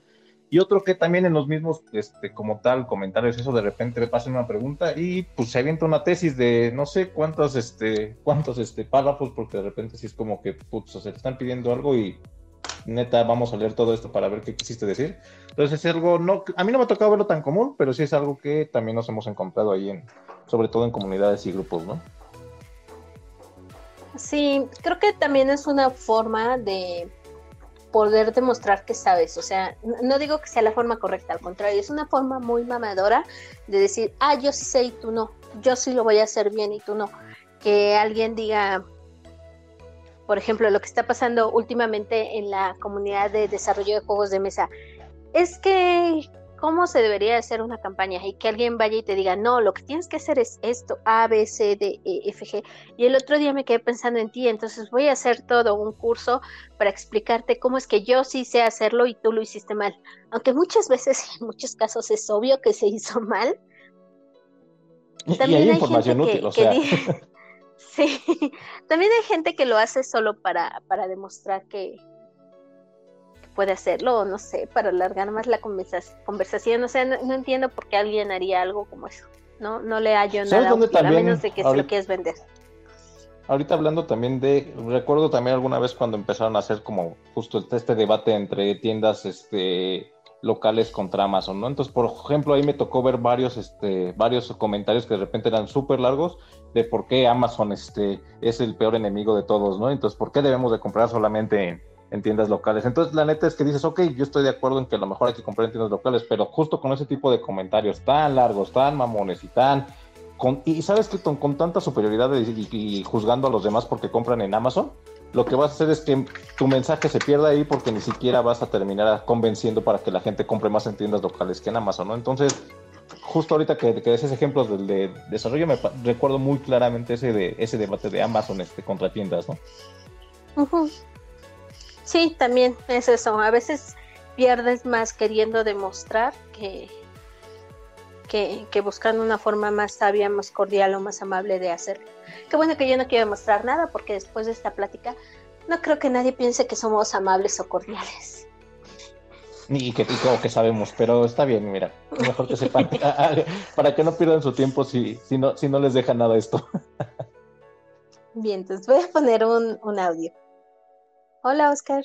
Y otro que también en los mismos, este, como tal, comentarios, eso de repente le pasan una pregunta y pues se avienta una tesis de no sé cuántos, este, cuántos, este, párrafos, porque de repente sí es como que, putz, o sea, te están pidiendo algo y neta, vamos a leer todo esto para ver qué quisiste decir. Entonces es algo, no, a mí no me ha tocado verlo tan común, pero sí es algo que también nos hemos encontrado ahí, en, sobre todo en comunidades y grupos, ¿no? Sí, creo que también es una forma de poder demostrar que sabes, o sea, no digo que sea la forma correcta, al contrario, es una forma muy mamadora de decir, ah, yo sí sé y tú no, yo sí lo voy a hacer bien y tú no. Que alguien diga, por ejemplo, lo que está pasando últimamente en la comunidad de desarrollo de juegos de mesa, es que cómo se debería hacer una campaña y que alguien vaya y te diga, no, lo que tienes que hacer es esto, A, B, C, D, E, F, G. Y el otro día me quedé pensando en ti, entonces voy a hacer todo un curso para explicarte cómo es que yo sí sé hacerlo y tú lo hiciste mal. Aunque muchas veces, en muchos casos, es obvio que se hizo mal. Y- y También hay hay información gente que- útil, o sea, Sí, también hay gente que lo hace solo para, para demostrar que puede hacerlo, no sé, para alargar más la conversa- conversación. O sea, no, no entiendo por qué alguien haría algo como eso. No, no le hallo ¿Sabes nada útil, a menos de que se ahorita- lo quieras vender. Ahorita hablando también de, recuerdo también alguna vez cuando empezaron a hacer como justo este debate entre tiendas este, locales contra Amazon, ¿no? Entonces, por ejemplo, ahí me tocó ver varios, este, varios comentarios que de repente eran súper largos de por qué Amazon este, es el peor enemigo de todos, ¿no? Entonces, ¿por qué debemos de comprar solamente en, en tiendas locales? Entonces, la neta es que dices, ok, yo estoy de acuerdo en que a lo mejor hay que comprar en tiendas locales, pero justo con ese tipo de comentarios tan largos, tan mamones y tan con- y sabes que con, tanta superioridad y, juzgando a los demás porque compran en Amazon, lo que vas a hacer es que tu mensaje se pierda ahí porque ni siquiera vas a terminar convenciendo para que la gente compre más en tiendas locales que en Amazon, ¿no? Entonces, justo ahorita que, que ejemplos del de desarrollo, me recuerdo muy claramente ese, de, ese debate de Amazon este, contra tiendas, ¿no? Ujú. Sí, también es eso. A veces pierdes más queriendo demostrar que, que, que buscando una forma más sabia, más cordial o más amable de hacerlo. Qué bueno que yo no quiero demostrar nada porque después de esta plática no creo que nadie piense que somos amables o cordiales. Y que, y como que sabemos, pero está bien, mira, mejor que sepan, para que no pierdan su tiempo si, si, no, si no les deja nada esto. Bien, entonces voy a poner un, un audio. Hola, Oscar.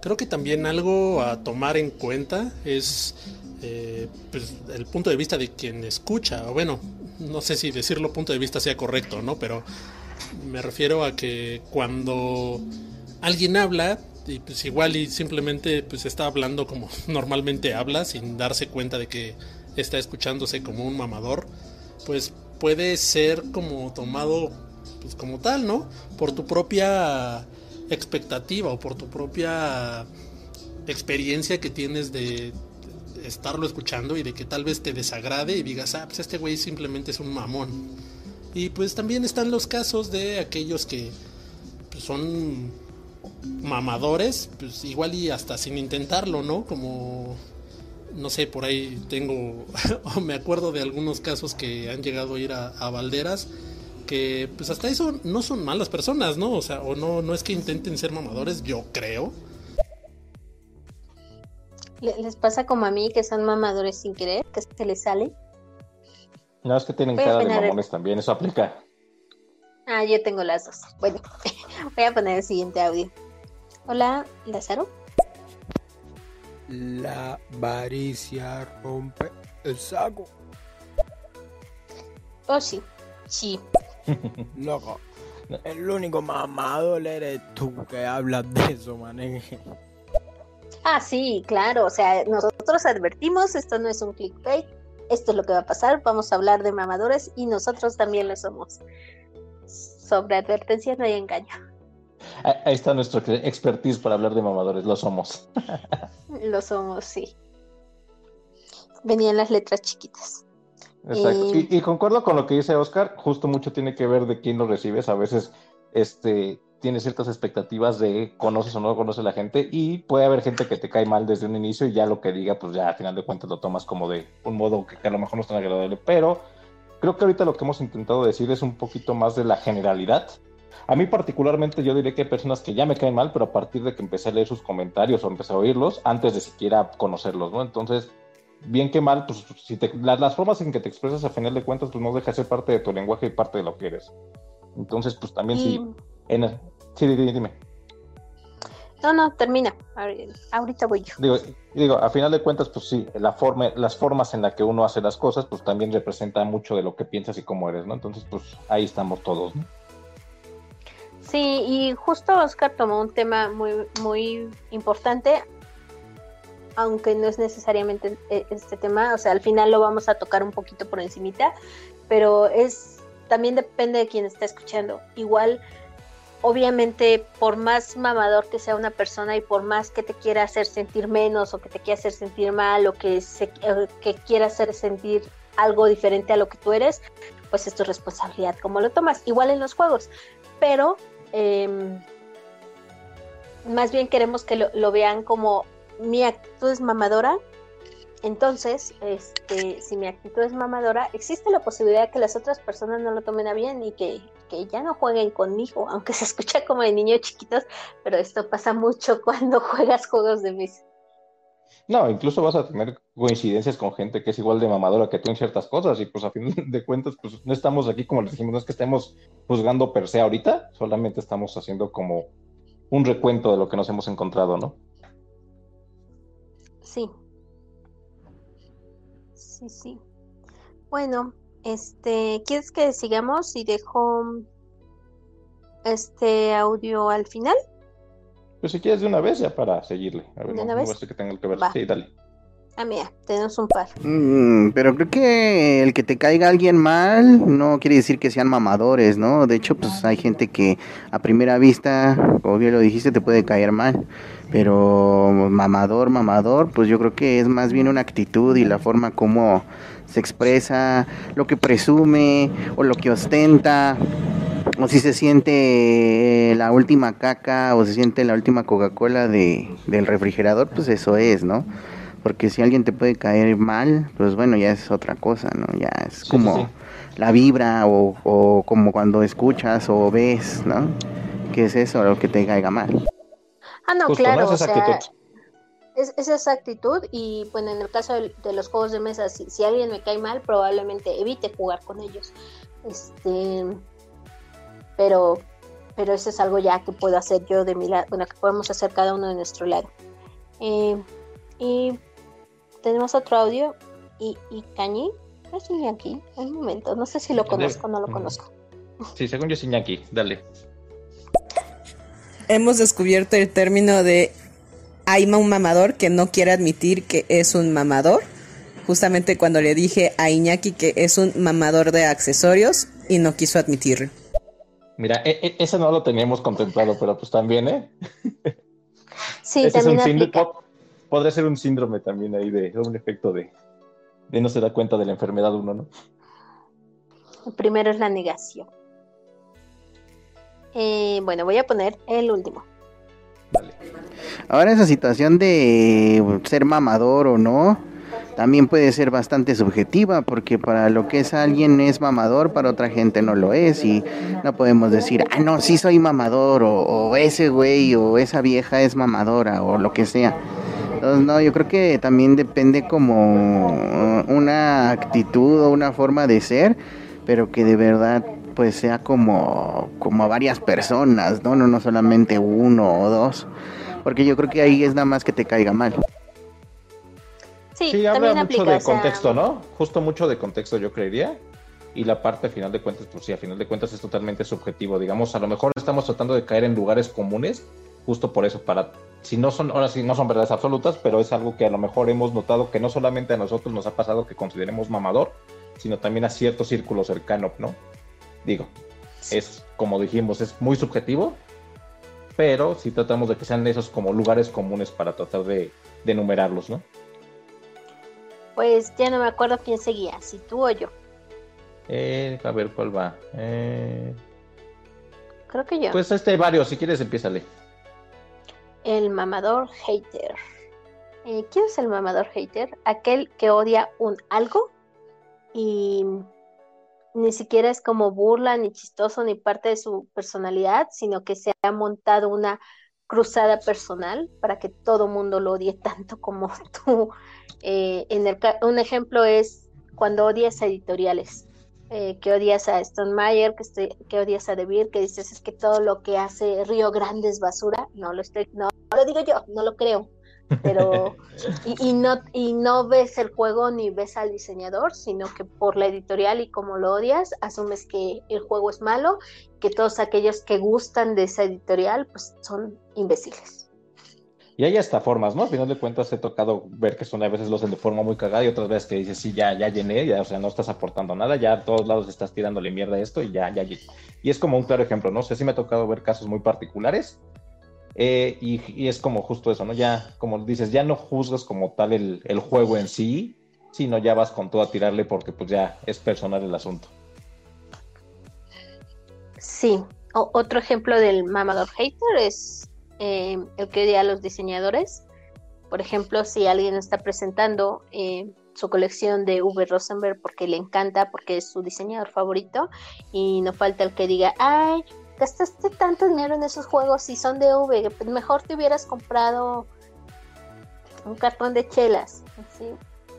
Creo que también algo a tomar en cuenta es eh, pues, el punto de vista de quien escucha, o bueno, no sé si decirlo punto de vista sea correcto, ¿no? Pero me refiero a que cuando alguien habla, y pues igual y simplemente pues está hablando como normalmente habla, sin darse cuenta de que está escuchándose como un mamador, pues puede ser como tomado pues como tal, ¿no? Por tu propia expectativa o por tu propia experiencia que tienes de estarlo escuchando y de que tal vez te desagrade y digas, ah, pues este güey simplemente es un mamón. Y pues también están los casos de aquellos que pues, son mamadores, pues igual y hasta sin intentarlo, ¿no? Como, no sé, por ahí tengo, me acuerdo de algunos casos que han llegado a ir a, a Valderas que pues hasta eso no son malas personas, ¿no? O sea, o no, no es que intenten ser mamadores, yo creo. Le- ¿Les pasa como a mí que son mamadores sin querer, que se les sale? No, es que tienen Voy cara de mamones también, eso aplica. Ah, yo tengo las dos. Bueno, voy a poner el siguiente audio. Hola, Lázaro. La avaricia rompe el saco. Oh, sí, sí. Loco. El único mamador eres tú que hablas de eso, mané. Ah, sí, claro. O sea, nosotros advertimos, esto no es un clickbait. Esto es lo que va a pasar. Vamos a hablar de mamadores y nosotros también lo somos. Sobre advertencia no hay engaño. Ahí ahí está nuestro expertise para hablar de mamadores, lo somos. Lo somos, sí. Venían las letras chiquitas. Exacto. Y, y concuerdo con lo que dice Oscar, justo mucho tiene que ver de quién lo recibes. A veces este, tienes ciertas expectativas de conoces o no conoces a la gente y puede haber gente que te cae mal desde un inicio y ya lo que diga, pues ya al final de cuentas lo tomas como de un modo que, que a lo mejor no es tan agradable. Pero creo que ahorita lo que hemos intentado decir es un poquito más de la generalidad. A mí particularmente yo diré que hay personas que ya me caen mal, pero a partir de que empecé a leer sus comentarios o empecé a oírlos, antes de siquiera conocerlos, ¿no? Entonces, bien que mal, pues si te, las, las formas en que te expresas a final de cuentas, pues no deja de ser parte de tu lenguaje y parte de lo que eres. Entonces, pues también Y- sí, en el- sí, dime, dime. No, no, termina. Ahori- Ahorita voy yo. Digo, digo, a final de cuentas, pues sí, la forma, las formas en las que uno hace las cosas, pues también representa mucho de lo que piensas y cómo eres, ¿no? Entonces, pues ahí estamos todos, ¿no? Sí, y justo Oscar tomó un tema muy, muy importante, aunque no es necesariamente eh, este tema, o sea, al final lo vamos a tocar un poquito por encimita, pero es también depende de quien está escuchando. Igual, obviamente, por más mamador que sea una persona y por más que te quiera hacer sentir menos o que te quiera hacer sentir mal o que, se, que quiera hacer sentir algo diferente a lo que tú eres, pues es tu responsabilidad cómo lo tomas. Igual en los juegos, pero eh, más bien queremos que lo vean como mi actitud es mamadora. Entonces, este, si mi actitud es mamadora, existe la posibilidad de que las otras personas no lo tomen a bien y que, que ya no jueguen conmigo, aunque se escucha como de niños chiquitos, pero esto pasa mucho cuando juegas juegos de mesa. No, incluso vas a tener coincidencias con gente que es igual de mamadora que tú en ciertas cosas y pues a fin de cuentas pues no estamos aquí como les dijimos, no es que estemos juzgando per se ahorita, solamente estamos haciendo como un recuento de lo que nos hemos encontrado, ¿no? Sí. Sí, sí. Bueno, este, ¿quieres que sigamos y dejo este audio al final? Pues si quieres de una vez ya para seguirle. A ver, ¿De no, una no vez? va a ser que tenga que ver. Va. Sí, dale. Ah, mira, tenemos un par. Mm, pero creo que el que te caiga alguien mal no quiere decir que sean mamadores, ¿no? De hecho, pues hay gente que a primera vista, como bien lo dijiste, te puede caer mal. Pero mamador, mamador, pues yo creo que es más bien una actitud y la forma como se expresa, lo que presume o lo que ostenta, o si se siente la última caca o se siente la última Coca-Cola de, del refrigerador, pues eso es, ¿no? Porque si alguien te puede caer mal, pues bueno, ya es otra cosa, ¿no? Ya es Sí, como sí, sí. la vibra o, o como cuando escuchas o ves, ¿no? ¿Qué es eso, lo que te caiga mal? Ah, no, Justo, claro, ¿no? o Esa es sea, actitud. es, es esa actitud y bueno, en el caso de, de los juegos de mesa, si, si alguien me cae mal, probablemente evite jugar con ellos. Este, pero, pero eso es algo ya que puedo hacer yo de mi lado, bueno, que podemos hacer cada uno de nuestro lado. Eh, y tenemos otro audio y, y Cañi, no es aquí, un momento, no sé si lo conozco o no lo conozco. Sí, según yo es Iñaki, dale. hemos descubierto el término de hay un mamador que no quiere admitir que es un mamador. Justamente cuando le dije a Iñaki que es un mamador de accesorios y no quiso admitirlo. Mira, e- e- ese no lo teníamos contemplado, pero pues también, ¿eh? Sí, Ese es también un síndrome, aplica. Podría ser un síndrome también ahí de un efecto de, de no se da cuenta de la enfermedad uno, ¿no? El primero es la negación. Eh, bueno, voy a poner el último. Ahora esa situación de ser mamador o no, también puede ser bastante subjetiva, porque para lo que es alguien es mamador, para otra gente no lo es, y no podemos decir, ah, no, sí soy mamador, o, ese güey, o esa vieja es mamadora, o lo que sea. Entonces, no, yo creo que también depende como una actitud o una forma de ser, pero que de verdad pues sea como, como a varias personas, ¿no? No, no solamente uno o dos. Porque yo creo que ahí es nada más que te caiga mal. Sí, Sí, habla mucho aplica. de o sea, contexto, ¿no? Justo mucho de contexto, yo creería. Y la parte, a final de cuentas, pues sí, a final de cuentas es totalmente subjetivo. Digamos, a lo mejor estamos tratando de caer en lugares comunes, justo por eso, para, si no son, ahora sí, no son verdades absolutas, pero es algo que a lo mejor hemos notado que no solamente a nosotros nos ha pasado que consideremos mamador, sino también a cierto círculo cercano, ¿no? Digo, es, como dijimos, es muy subjetivo, pero sí tratamos de que sean esos como lugares comunes para tratar de, de enumerarlos, ¿no? Pues ya no me acuerdo quién seguía, si tú o yo. Eh, a ver, ¿cuál va? Eh, Creo que yo. pues este hay varios, si quieres empiézale. El mamador hater. Eh, ¿Quién es el mamador hater? Aquel que odia un algo y ni siquiera es como burla, ni chistoso, ni parte de su personalidad, sino que se ha montado una cruzada personal para que todo mundo lo odie tanto como tú. Eh, en el, un ejemplo es cuando odias a editoriales, eh, que odias a Stone Mayer, que, estoy- que odias a De Beer, que dices es que todo lo que hace Río Grande es basura. No lo estoy, no lo digo yo, no lo creo. Pero y, y no y no ves el juego ni ves al diseñador, sino que por la editorial y como lo odias, asumes que el juego es malo, que todos aquellos que gustan de esa editorial pues son imbéciles. Y hay hasta formas, ¿no? Al final de cuentas he tocado ver que son a veces los de forma muy cagada y otras veces que dices, sí, ya, ya llené, ya, o sea, no estás aportando nada, ya a todos lados estás tirándole mierda a esto y ya, ya. Y es como un claro ejemplo, ¿no? O sea, sí me ha tocado ver casos muy particulares eh, y, es como justo eso, ¿no? Ya, como dices, ya no juzgas como tal el, juego en sí, sino ya vas con todo a tirarle porque pues ya es personal el asunto. Sí, otro ejemplo del mamador hater es eh, el que odia a los diseñadores. Por ejemplo, si alguien está presentando eh, su colección de V. Rosenberg porque le encanta, porque es su diseñador favorito, y no falta el que diga, ay, gastaste tanto dinero en esos juegos y son de V, pues mejor te hubieras comprado un cartón de chelas. Así,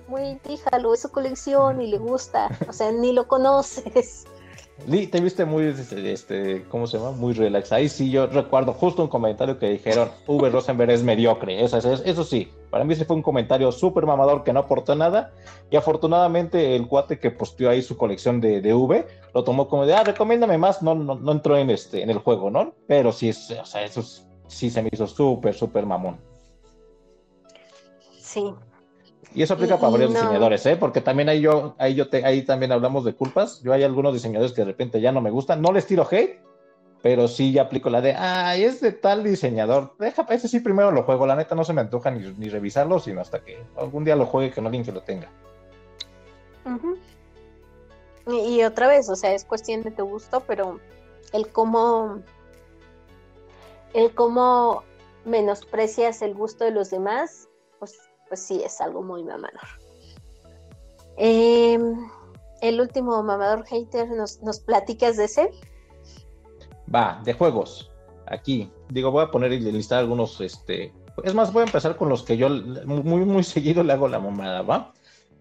muy, díjalo, es su colección y le gusta, o sea, ni lo conoces. Lee, te viste muy, este, este, ¿cómo se llama? Muy relax. Ahí sí, yo recuerdo justo un comentario que dijeron, V. Rosenberg es mediocre. Eso, eso, eso sí, para mí ese fue un comentario súper mamador que no aportó nada. Y afortunadamente el cuate que posteó ahí su colección de, de V, lo tomó como de, ah, recomiéndame más. No, no, no entró en, este, en el juego, ¿no? Pero sí, es- o sea, eso es- sí se me hizo súper, súper mamón. Sí, Y eso aplica para varios no. diseñadores, ¿eh? Porque también ahí yo, ahí yo te, ahí también hablamos de culpas. Yo hay algunos diseñadores que de repente ya no me gustan. No les tiro hate, pero sí ya aplico la de, ay, es de tal diseñador. Deja, ese sí primero lo juego. La neta no se me antoja ni, ni revisarlo, sino hasta que algún día lo juegue con alguien que lo tenga. Ujú. Y, y otra vez, o sea, es cuestión de tu gusto, pero el cómo, el cómo menosprecias el gusto de los demás, pues, sí es algo muy mamador. Em, el último mamador hater, ¿nos, nos platicas de ese? Va, de juegos. Aquí, digo, voy a poner y listar algunos, este... Es más, voy a empezar con los que yo muy, muy seguido le hago la mamada, ¿va?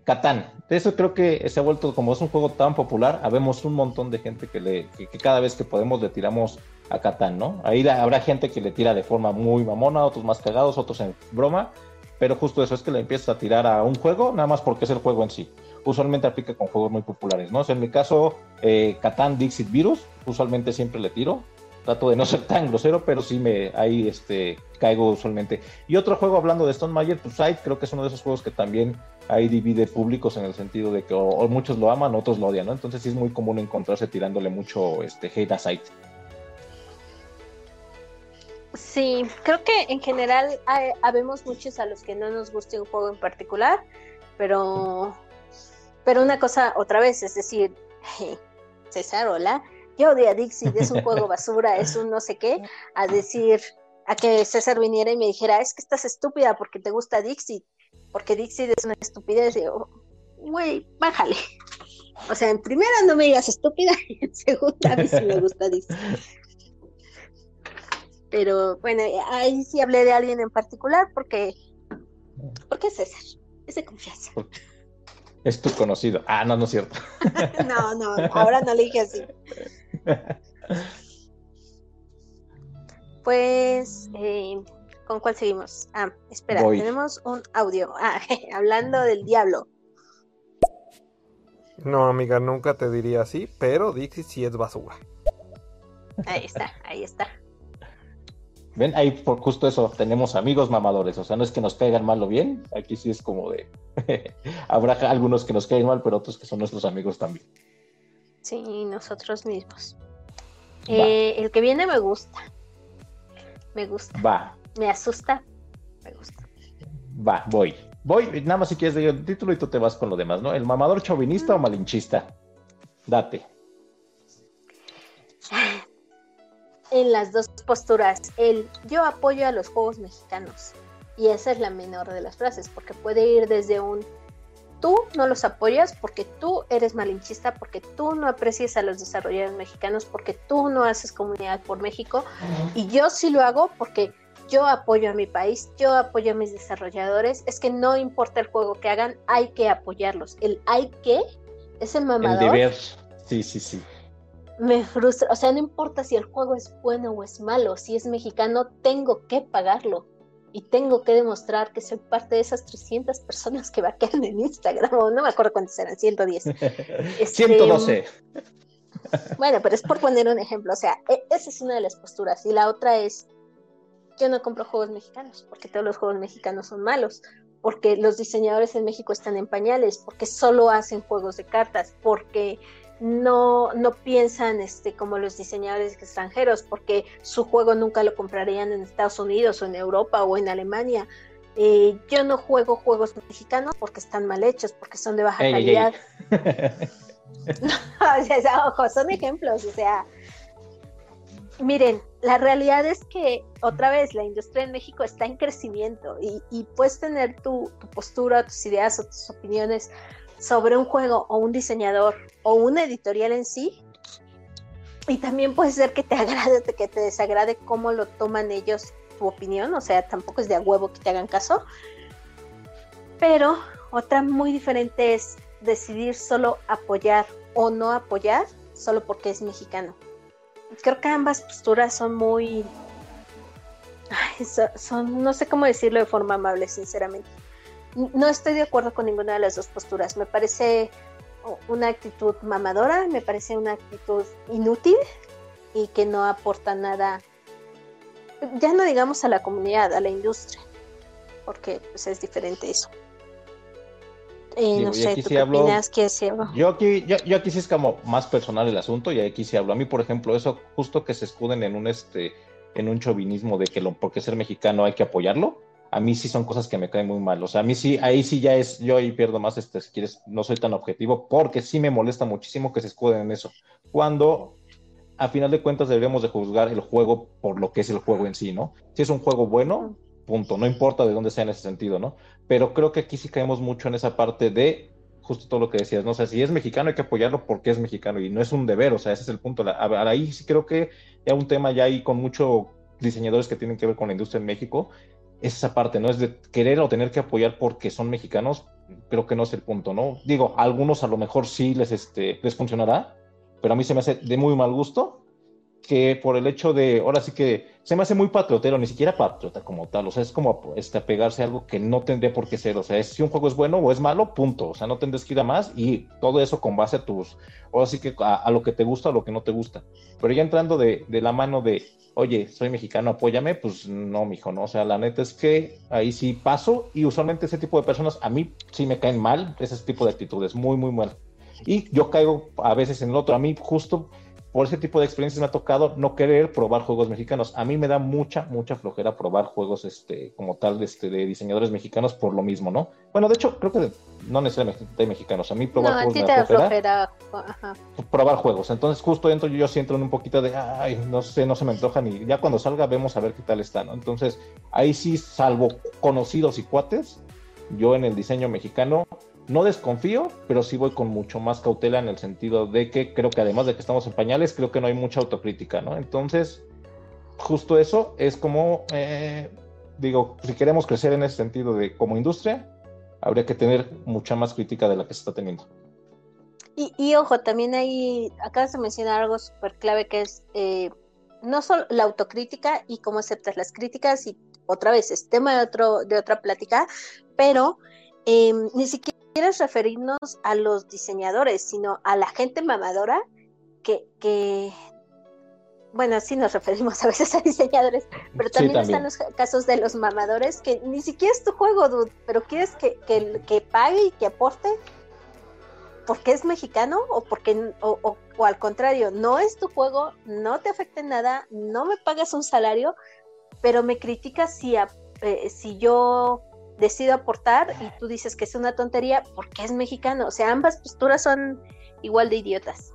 Catán. De eso creo que se ha vuelto, como es un juego tan popular, habemos un montón de gente que, le, que, cada vez que podemos le tiramos a Catán, ¿no? Ahí habrá gente que le tira de forma muy mamona, otros más cagados, otros en broma, pero justo eso es que le empiezas a tirar a un juego, nada más porque es el juego en sí. Usualmente aplica con juegos muy populares, ¿no? O en mi caso, eh, Catán Dixit Virus, usualmente siempre le tiro. Trato de no ser tan grosero, pero sí me ahí este, caigo usualmente. Y otro juego hablando de Stone Mayer, To Side, creo que es uno de esos juegos que también ahí divide públicos en el sentido de que muchos lo aman, otros lo odian, ¿no? Entonces sí es muy común encontrarse tirándole mucho este, hate a Side. Sí, creo que en general habemos muchos a los que no nos guste un juego en particular, pero, pero una cosa otra vez, es decir, César, hola, yo odio a Dixit, es un juego basura, es un no sé qué, a decir, a que César viniera y me dijera, es que estás estúpida porque te gusta Dixit, porque Dixit es una estupidez, y yo, güey, bájale. O sea, en primera no me digas estúpida y en segunda a mí sí me gusta Dixit. Pero bueno, ahí sí hablé de alguien en particular porque, porque es César, es de confianza. Es tu conocido. Ah, no, no es cierto. No, no, ahora no le dije así. Pues, eh, ¿con cuál seguimos? Ah, espera, Voy. tenemos un audio. Ah, hablando del diablo. No, amiga, nunca te diría así, pero Dixie sí es basura. Ahí está, ahí está. Ven, ahí por justo eso, tenemos amigos mamadores, o sea, no es que nos caigan mal o bien, aquí sí es como de, habrá algunos que nos caen mal, pero otros que son nuestros amigos también. Sí, nosotros mismos. Eh, el que viene me gusta. Me gusta. Va, Me asusta. Me gusta. va, voy. voy, nada más si quieres digo el título y tú te vas con lo demás, ¿no? ¿El mamador chauvinista o malinchista? Date. En las dos posturas, el yo apoyo a los juegos mexicanos. Y esa es la menor de las frases, porque puede ir desde un tú no los apoyas porque tú eres malinchista, porque tú no aprecias a los desarrolladores mexicanos, porque tú no haces comunidad por México. Y yo sí lo hago porque yo apoyo a mi país, yo apoyo a mis desarrolladores. Es que no importa el juego que hagan, hay que apoyarlos. El hay que es el mamador. El deber. Sí, sí, sí. Me frustra. O sea, no importa si el juego es bueno o es malo. Si es mexicano, tengo que pagarlo y tengo que demostrar que soy parte de esas 300 personas que vaquean en Instagram, o no me acuerdo cuántos eran, 110. 112. Este, bueno, pero es por poner un ejemplo, o sea, e, esa es una de las posturas. Y la otra es, yo no compro juegos mexicanos, porque todos los juegos mexicanos son malos, porque los diseñadores en México están en pañales, porque solo hacen juegos de cartas, porque no, no piensan este, como los diseñadores extranjeros, porque su juego nunca lo comprarían en Estados Unidos o en Europa o en Alemania. Eh, yo no juego juegos mexicanos porque están mal hechos, porque son de baja calidad. ojo, son ejemplos, o sea, miren, la realidad es que otra vez la industria en México está en crecimiento y, puedes tener tu, tu, postura, tus ideas o tus opiniones sobre un juego o un diseñador o una editorial en sí. Y también puede ser que te agrade que te desagrade cómo lo toman ellos tu opinión, o sea, tampoco es de a huevo que te hagan caso. Pero otra muy diferente es decidir solo apoyar o no apoyar solo porque es mexicano. Creo que ambas posturas son muy... son, no sé cómo decirlo de forma amable, sinceramente no estoy de acuerdo con ninguna de las dos posturas. Me parece una actitud mamadora, me parece una actitud inútil y que no aporta nada, ya no digamos a la comunidad, a la industria, porque pues, es diferente eso. Eh, no sé, ¿tú qué opinas? Yo aquí, yo, yo, aquí sí es como más personal el asunto y aquí sí hablo. A mí, por ejemplo, eso justo que se escuden en un este en un chauvinismo de que lo, porque ser mexicano hay que apoyarlo a mí sí son cosas que me caen muy mal. O sea, a mí sí, ahí sí ya es, yo ahí pierdo más, este, si quieres, no soy tan objetivo, porque sí me molesta muchísimo que se escuden en eso. Cuando, a final de cuentas, deberíamos de juzgar el juego por lo que es el juego en sí, ¿no? Si es un juego bueno, punto, no importa de dónde sea en ese sentido, ¿no? Pero creo que aquí sí caemos mucho en esa parte de justo todo lo que decías, ¿no? O sea, si es mexicano hay que apoyarlo porque es mexicano y no es un deber, o sea, ese es el punto. Ahí sí creo que ya un tema ya ahí con muchos diseñadores que tienen que ver con la industria en México es esa parte, ¿no? Es de querer o tener que apoyar porque son mexicanos, creo que no es el punto, ¿no? Digo, a algunos a lo mejor sí les, este, les funcionará, pero a mí se me hace de muy mal gusto que por el hecho de, ahora sí que se me hace muy patriotero, ni siquiera patriota como tal, o sea, es como este, apegarse a algo que no tendría por qué ser, o sea, es, si un juego es bueno o es malo, punto, o sea, no tendrías que ir a más y todo eso con base a tus, ahora sí que a, lo que te gusta o lo que no te gusta, pero ya entrando de, de la mano de, oye, soy mexicano, apóyame, pues no, mijo, no, o sea, la neta es que ahí sí paso y usualmente ese tipo de personas a mí sí me caen mal, ese tipo de actitudes, muy, muy mal. Y yo caigo a veces en el otro, a mí justo por ese tipo de experiencias me ha tocado no querer probar juegos mexicanos. A mí me da mucha, mucha flojera probar juegos este, como tal este, de diseñadores mexicanos por lo mismo, ¿no? Bueno, de hecho, creo que no necesariamente de mexicanos. A mí probar juegos me da flojera. Probar juegos. Entonces, justo dentro yo, yo siento en un poquito de, ay, no sé, no se me antoja ni. Ya cuando salga, vemos a ver qué tal está, ¿no? Entonces, ahí sí, salvo conocidos y cuates, yo en el diseño mexicano no desconfío, pero sí voy con mucho más cautela en el sentido de que creo que además de que estamos en pañales, creo que no hay mucha autocrítica, ¿no? Entonces, justo eso es como, eh, digo, si queremos crecer en ese sentido de como industria, habría que tener mucha más crítica de la que se está teniendo. Y, ojo, también ahí, acabas de mencionar algo súper clave que es eh, no solo la autocrítica y cómo aceptas las críticas, y otra vez es tema de, otro, de otra plática, pero em, ni siquiera quieres referirnos a los diseñadores, sino a la gente mamadora que, que bueno, sí nos referimos a veces a diseñadores, pero también, están los casos de los mamadores que ni siquiera es tu juego, dude, pero quieres que, que, que pague y que aporte porque es mexicano o porque o, o, al contrario, no es tu juego, no te afecta en nada, no me pagas un salario, pero me criticas si, eh, si yo decido aportar y tú dices que es una tontería porque es mexicano. O sea, ambas posturas son igual de idiotas.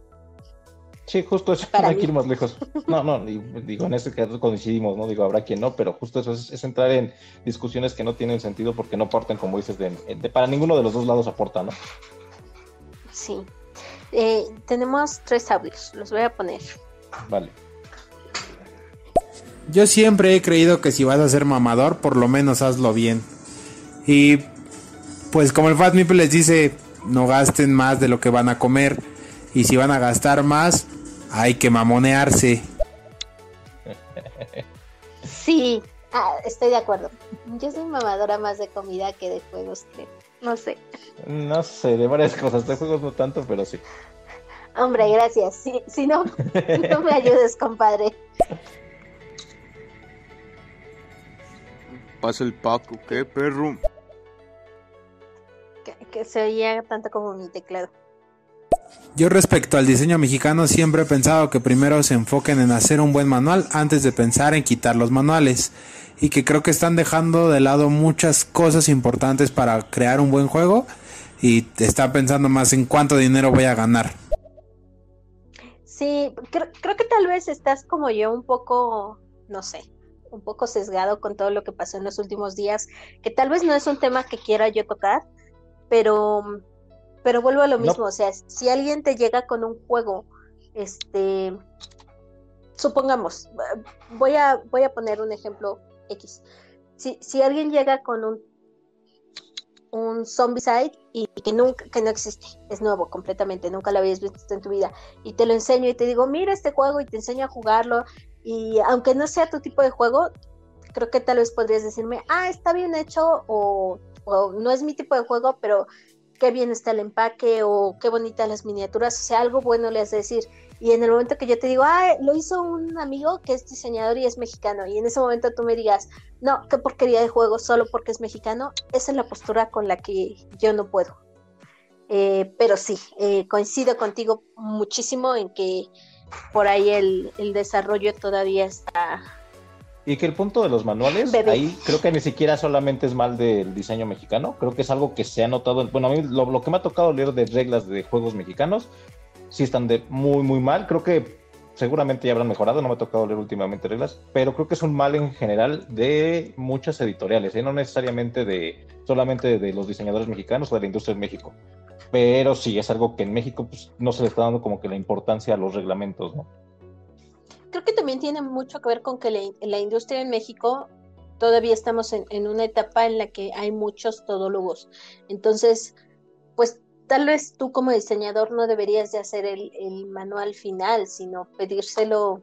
Sí, justo eso, no hay que ir más lejos. No, no, digo, en este caso coincidimos, ¿no? Digo, habrá quien no, pero justo eso es, entrar en discusiones que no tienen sentido porque no aportan, como dices, de, para ninguno de los dos lados aporta, ¿no? Sí. Eh, tenemos tres audios, los voy a poner. Vale. Yo siempre he creído que si vas a ser mamador, por lo menos hazlo bien. Y pues como el Fat Meeple les dice, no gasten más de lo que van a comer. Y si van a gastar más, hay que mamonearse. Sí, ah, estoy de acuerdo. Yo soy mamadora más de comida que de juegos, No sé. No sé, de varias cosas. De juegos no tanto, pero sí. Hombre, gracias. Si, si no, no me ayudes, compadre. Pasa el Paco, ¿qué perro? Que, se oía tanto como mi teclado. Yo respecto al diseño mexicano siempre he pensado que primero se enfoquen en hacer un buen manual antes de pensar en quitar los manuales y que creo que están dejando de lado muchas cosas importantes para crear un buen juego y están pensando más en cuánto dinero voy a ganar. Sí, creo que tal vez estás como yo un poco, no sé, un poco sesgado con todo lo que pasó en los últimos días, que tal vez no es un tema que quiera yo tocar, pero, pero vuelvo a lo mismo, o sea, si alguien te llega con un juego, este, supongamos, voy a, voy a poner un ejemplo X. Si, si alguien llega con un un Zombicide y que nunca que no existe, es nuevo completamente, nunca lo habías visto en tu vida. Y te lo enseño y te digo, "Mira este juego" y te enseño a jugarlo y aunque no sea tu tipo de juego, creo que tal vez podrías decirme, ah, está bien hecho o, no es mi tipo de juego, pero qué bien está el empaque o qué bonitas las miniaturas, o sea, algo bueno le has de decir. Y en el momento que yo te digo, ah, lo hizo un amigo que es diseñador y es mexicano, y en ese momento tú me digas, no, qué porquería de juego solo porque es mexicano, esa es la postura con la que yo no puedo. Eh, pero sí, eh, coincido contigo muchísimo en que por ahí el, desarrollo todavía está. Y que el punto de los manuales, ahí creo que ni siquiera solamente es mal del diseño mexicano, creo que es algo que se ha notado, bueno, a mí lo, que me ha tocado leer de reglas de juegos mexicanos, sí están de muy, muy mal, creo que seguramente ya habrán mejorado, no me ha tocado leer últimamente reglas, pero creo que es un mal en general de muchas editoriales, ¿eh? no necesariamente de solamente de los diseñadores mexicanos o de la industria de México pero sí es algo que en México pues, no se le está dando como que la importancia a los reglamentos, ¿no? Creo que también tiene mucho que ver con que la, industria en México todavía estamos en, una etapa en la que hay muchos todólogos. Entonces, pues tal vez tú como diseñador no deberías de hacer el, manual final, sino pedírselo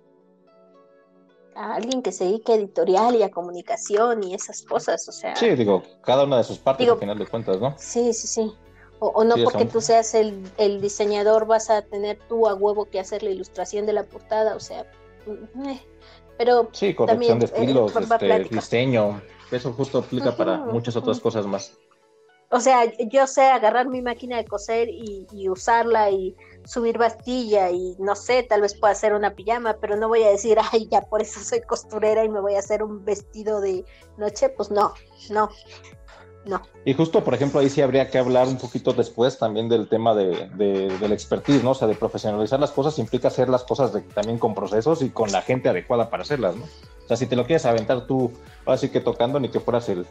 a alguien que se dedique a editorial y a comunicación y esas cosas, o sea. Sí, digo, cada una de sus partes al final de cuentas, ¿no? Sí, sí, sí. O, no porque tú seas el, diseñador vas a tener tú a huevo que hacer la ilustración de la portada, o sea, pero sí, corrección de eh, estilos, este, diseño, eso justo aplica para muchas otras cosas más. O sea, yo sé agarrar mi máquina de coser y, y, usarla y subir bastilla y no sé, tal vez pueda hacer una pijama, pero no voy a decir, ay, ya por eso soy costurera y me voy a hacer un vestido de noche, pues no, no. Y justo, por ejemplo, ahí sí habría que hablar un poquito después también del tema de, del expertise, ¿no? O sea, de profesionalizar las cosas implica hacer las cosas también con procesos y con la gente adecuada para hacerlas, ¿no? O sea, si te lo quieres aventar tú, ahora sí que tocando, ni que fueras el,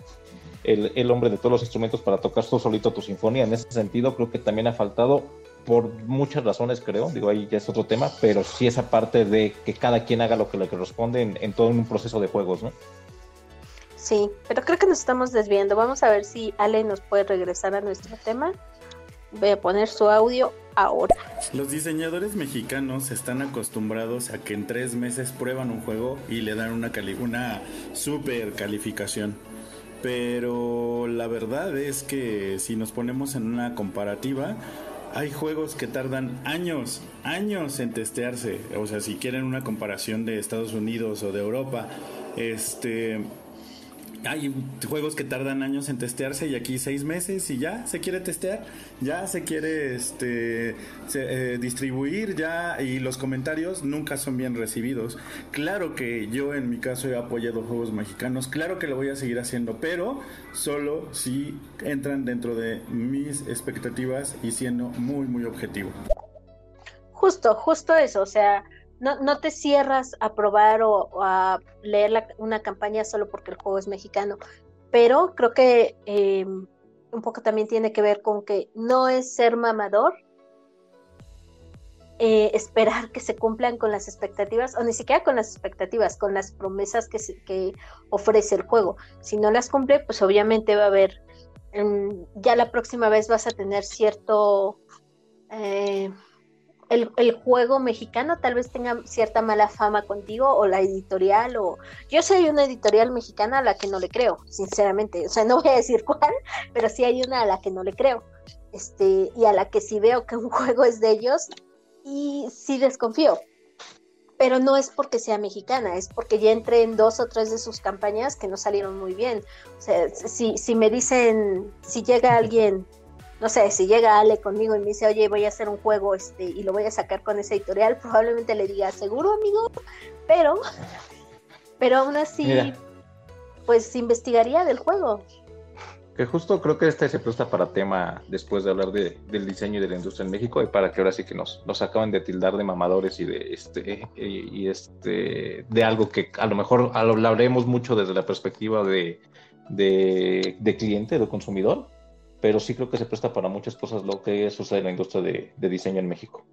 el, hombre de todos los instrumentos para tocar tú solito tu sinfonía. En ese sentido, creo que también ha faltado por muchas razones, creo, digo, ahí ya es otro tema, pero sí esa parte de que cada quien haga lo que le corresponde en, en todo un proceso de juegos, ¿no? Sí, pero creo que nos estamos desviando. Vamos a ver si Ale nos puede regresar a nuestro tema. Voy a poner su audio ahora. Los diseñadores mexicanos están acostumbrados a que en tres meses prueban un juego y le dan una, una super calificación. Pero la verdad es que si nos ponemos en una comparativa, hay juegos que tardan años, años en testearse. O sea, si quieren una comparación de Estados Unidos o de Europa, este hay juegos que tardan años en testearse y aquí seis meses y ya se quiere testear, ya se quiere este eh, distribuir ya y los comentarios nunca son bien recibidos. Claro que yo en mi caso he apoyado juegos mexicanos, claro que lo voy a seguir haciendo, pero solo si entran dentro de mis expectativas y siendo muy muy objetivo. Justo, justo eso, o sea, no, no te cierras a probar o, a leer una campaña solo porque el juego es mexicano, pero creo que eh, un poco también tiene que ver con que no es ser mamador, eh, esperar que se cumplan con las expectativas, o ni siquiera con las expectativas, con las promesas que, se- que ofrece el juego. Si no las cumple, pues obviamente va a haber, mm, ya la próxima vez vas a tener cierto... eh, el, el juego mexicano tal vez tenga cierta mala fama contigo o la editorial o yo soy una editorial mexicana a la que no le creo, sinceramente, o sea, no voy a decir cuál, pero sí hay una a la que no le creo. Este, y a la que sí veo que un juego es de ellos y sí desconfío. Pero no es porque sea mexicana, es porque ya entré en dos o tres de sus campañas que no salieron muy bien. O sea, si, si me dicen, si llega alguien no sé, si llega Ale conmigo y me dice, oye, voy a hacer un juego este y lo voy a sacar con esa editorial, probablemente le diga, seguro, amigo, pero, pero aún así, Mira. pues investigaría del juego. Que justo creo que este se presta para tema después de hablar de- del diseño y de la industria en México y para que ahora sí que nos, nos acaban de tildar de mamadores y de este y, y este de algo que a lo mejor hablaremos mucho desde la perspectiva de, de, de cliente, de consumidor, pero sí creo que se presta para muchas cosas lo que sucede en la industria de, diseño en México.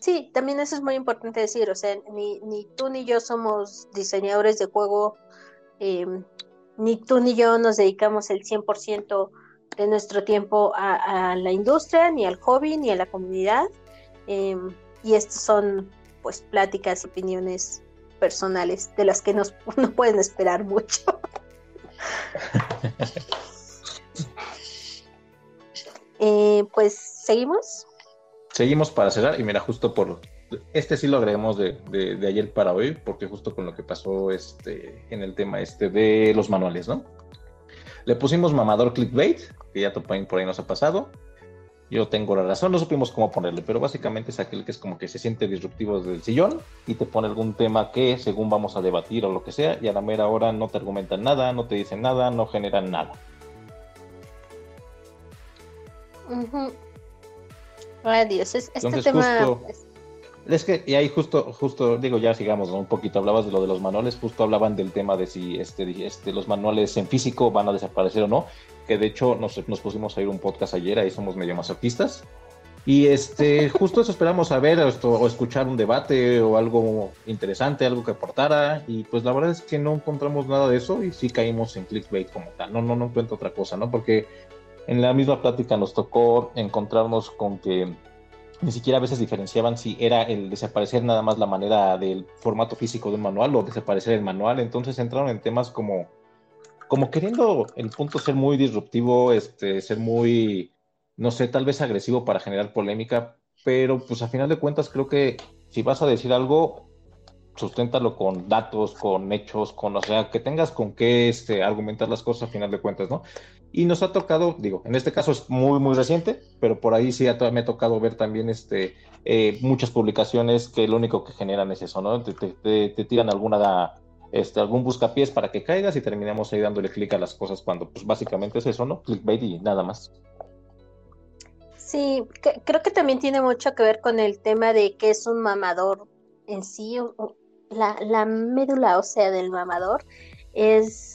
Sí, también eso es muy importante decir, o sea, ni, ni tú ni yo somos diseñadores de juego, eh, ni tú ni yo nos dedicamos el 100% de nuestro tiempo a, la industria, ni al hobby, ni a la comunidad, eh, y estas son pues pláticas y opiniones personales de las que nos, no pueden esperar mucho. Pues seguimos. Seguimos para cerrar y mira, justo por este sí lo agregamos de, de- de ayer para hoy, porque justo con lo que pasó este, en el tema este de los manuales, ¿no? Le pusimos mamador clickbait, que ya por ahí nos ha pasado. Yo tengo la razón, no supimos cómo ponerle, pero básicamente es aquel que es como que se siente disruptivo desde el sillón y te pone algún tema que según vamos a debatir o lo que sea, y a la mera hora no te argumentan nada, no te dicen nada, no generan nada. Es- este Entonces, tema justo- Es que, y ahí justo, justo, digo, ya sigamos ¿no? un poquito, hablabas de lo de los manuales, justo hablaban del tema de si este, este, los manuales en físico van a desaparecer o no, que de hecho nos, nos pusimos a ir un podcast ayer, ahí somos medio masoquistas, y este, justo eso esperamos a ver esto, o escuchar un debate o algo interesante, algo que aportara, y pues la verdad es que no encontramos nada de eso y sí caímos en clickbait como tal, no, no, no encuentro otra cosa, ¿no? Porque en la misma plática nos tocó encontrarnos con que ni siquiera a veces diferenciaban si era el desaparecer nada más la manera del formato físico de un manual o desaparecer el manual. Entonces entraron en temas como, como queriendo el punto ser muy disruptivo, este, ser muy, no sé, tal vez agresivo para generar polémica, pero pues a final de cuentas creo que si vas a decir algo, susténtalo con datos, con hechos, con, o sea, que tengas con qué este, argumentar las cosas a final de cuentas, ¿no? Y nos ha tocado, digo, en este caso es muy, muy reciente, pero por ahí sí me ha tocado ver también este, eh, muchas publicaciones que lo único que generan es eso, ¿no? Te, tiran alguna, este, algún buscapiés para que caigas y terminamos ahí dándole clic a las cosas cuando pues básicamente es eso, ¿no? Clickbait y nada más. Sí, creo que también tiene mucho que ver con el tema de que es un mamador en sí. La, la médula, o sea, del mamador es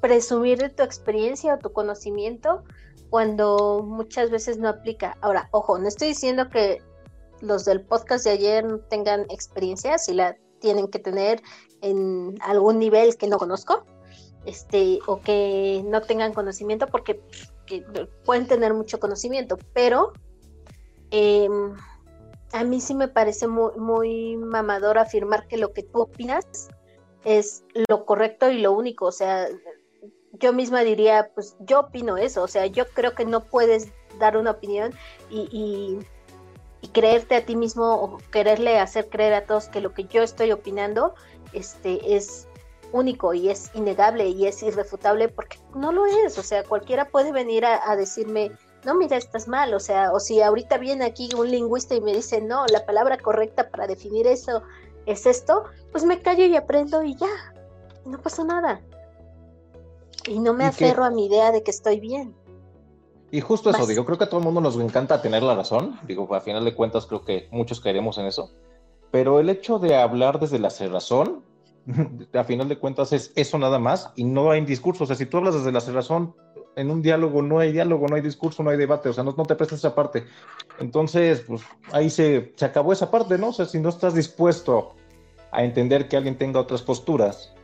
presumir de tu experiencia o tu conocimiento cuando muchas veces no aplica. Ahora, ojo, no estoy diciendo que los del podcast de ayer tengan experiencia, si la tienen que tener en algún nivel que no conozco, este, o que no tengan conocimiento, porque que pueden tener mucho conocimiento, pero em, a mí sí me parece muy, muy mamador afirmar que lo que tú opinas es lo correcto y lo único. O sea, yo misma diría, pues yo opino eso. O sea, yo creo que no puedes dar una opinión y, creerte a ti mismo o quererle hacer creer a todos que lo que yo estoy opinando este, es único y es innegable y es irrefutable porque no lo es, o sea, cualquiera puede venir a, a decirme, no, mira, estás mal, o sea, o si ahorita viene aquí un lingüista y me dice, no, la palabra correcta para definir eso es esto, pues me callo y aprendo y ya, no pasa nada. Y no me ¿Y aferro a mi idea de que estoy bien. Y justo eso, Vas. digo, creo que a todo el mundo nos encanta tener la razón. Digo, a final de cuentas creo que muchos caeremos en eso. Pero el hecho de hablar desde la razón, a final de cuentas es eso nada más y no hay discurso. O sea, si tú hablas desde la razón, en un diálogo no hay diálogo, no hay discurso, no hay debate. O sea, no, no te prestas esa parte. Entonces, pues ahí se, se acabó esa parte, ¿no? O sea, si no estás dispuesto a entender que alguien tenga otras posturas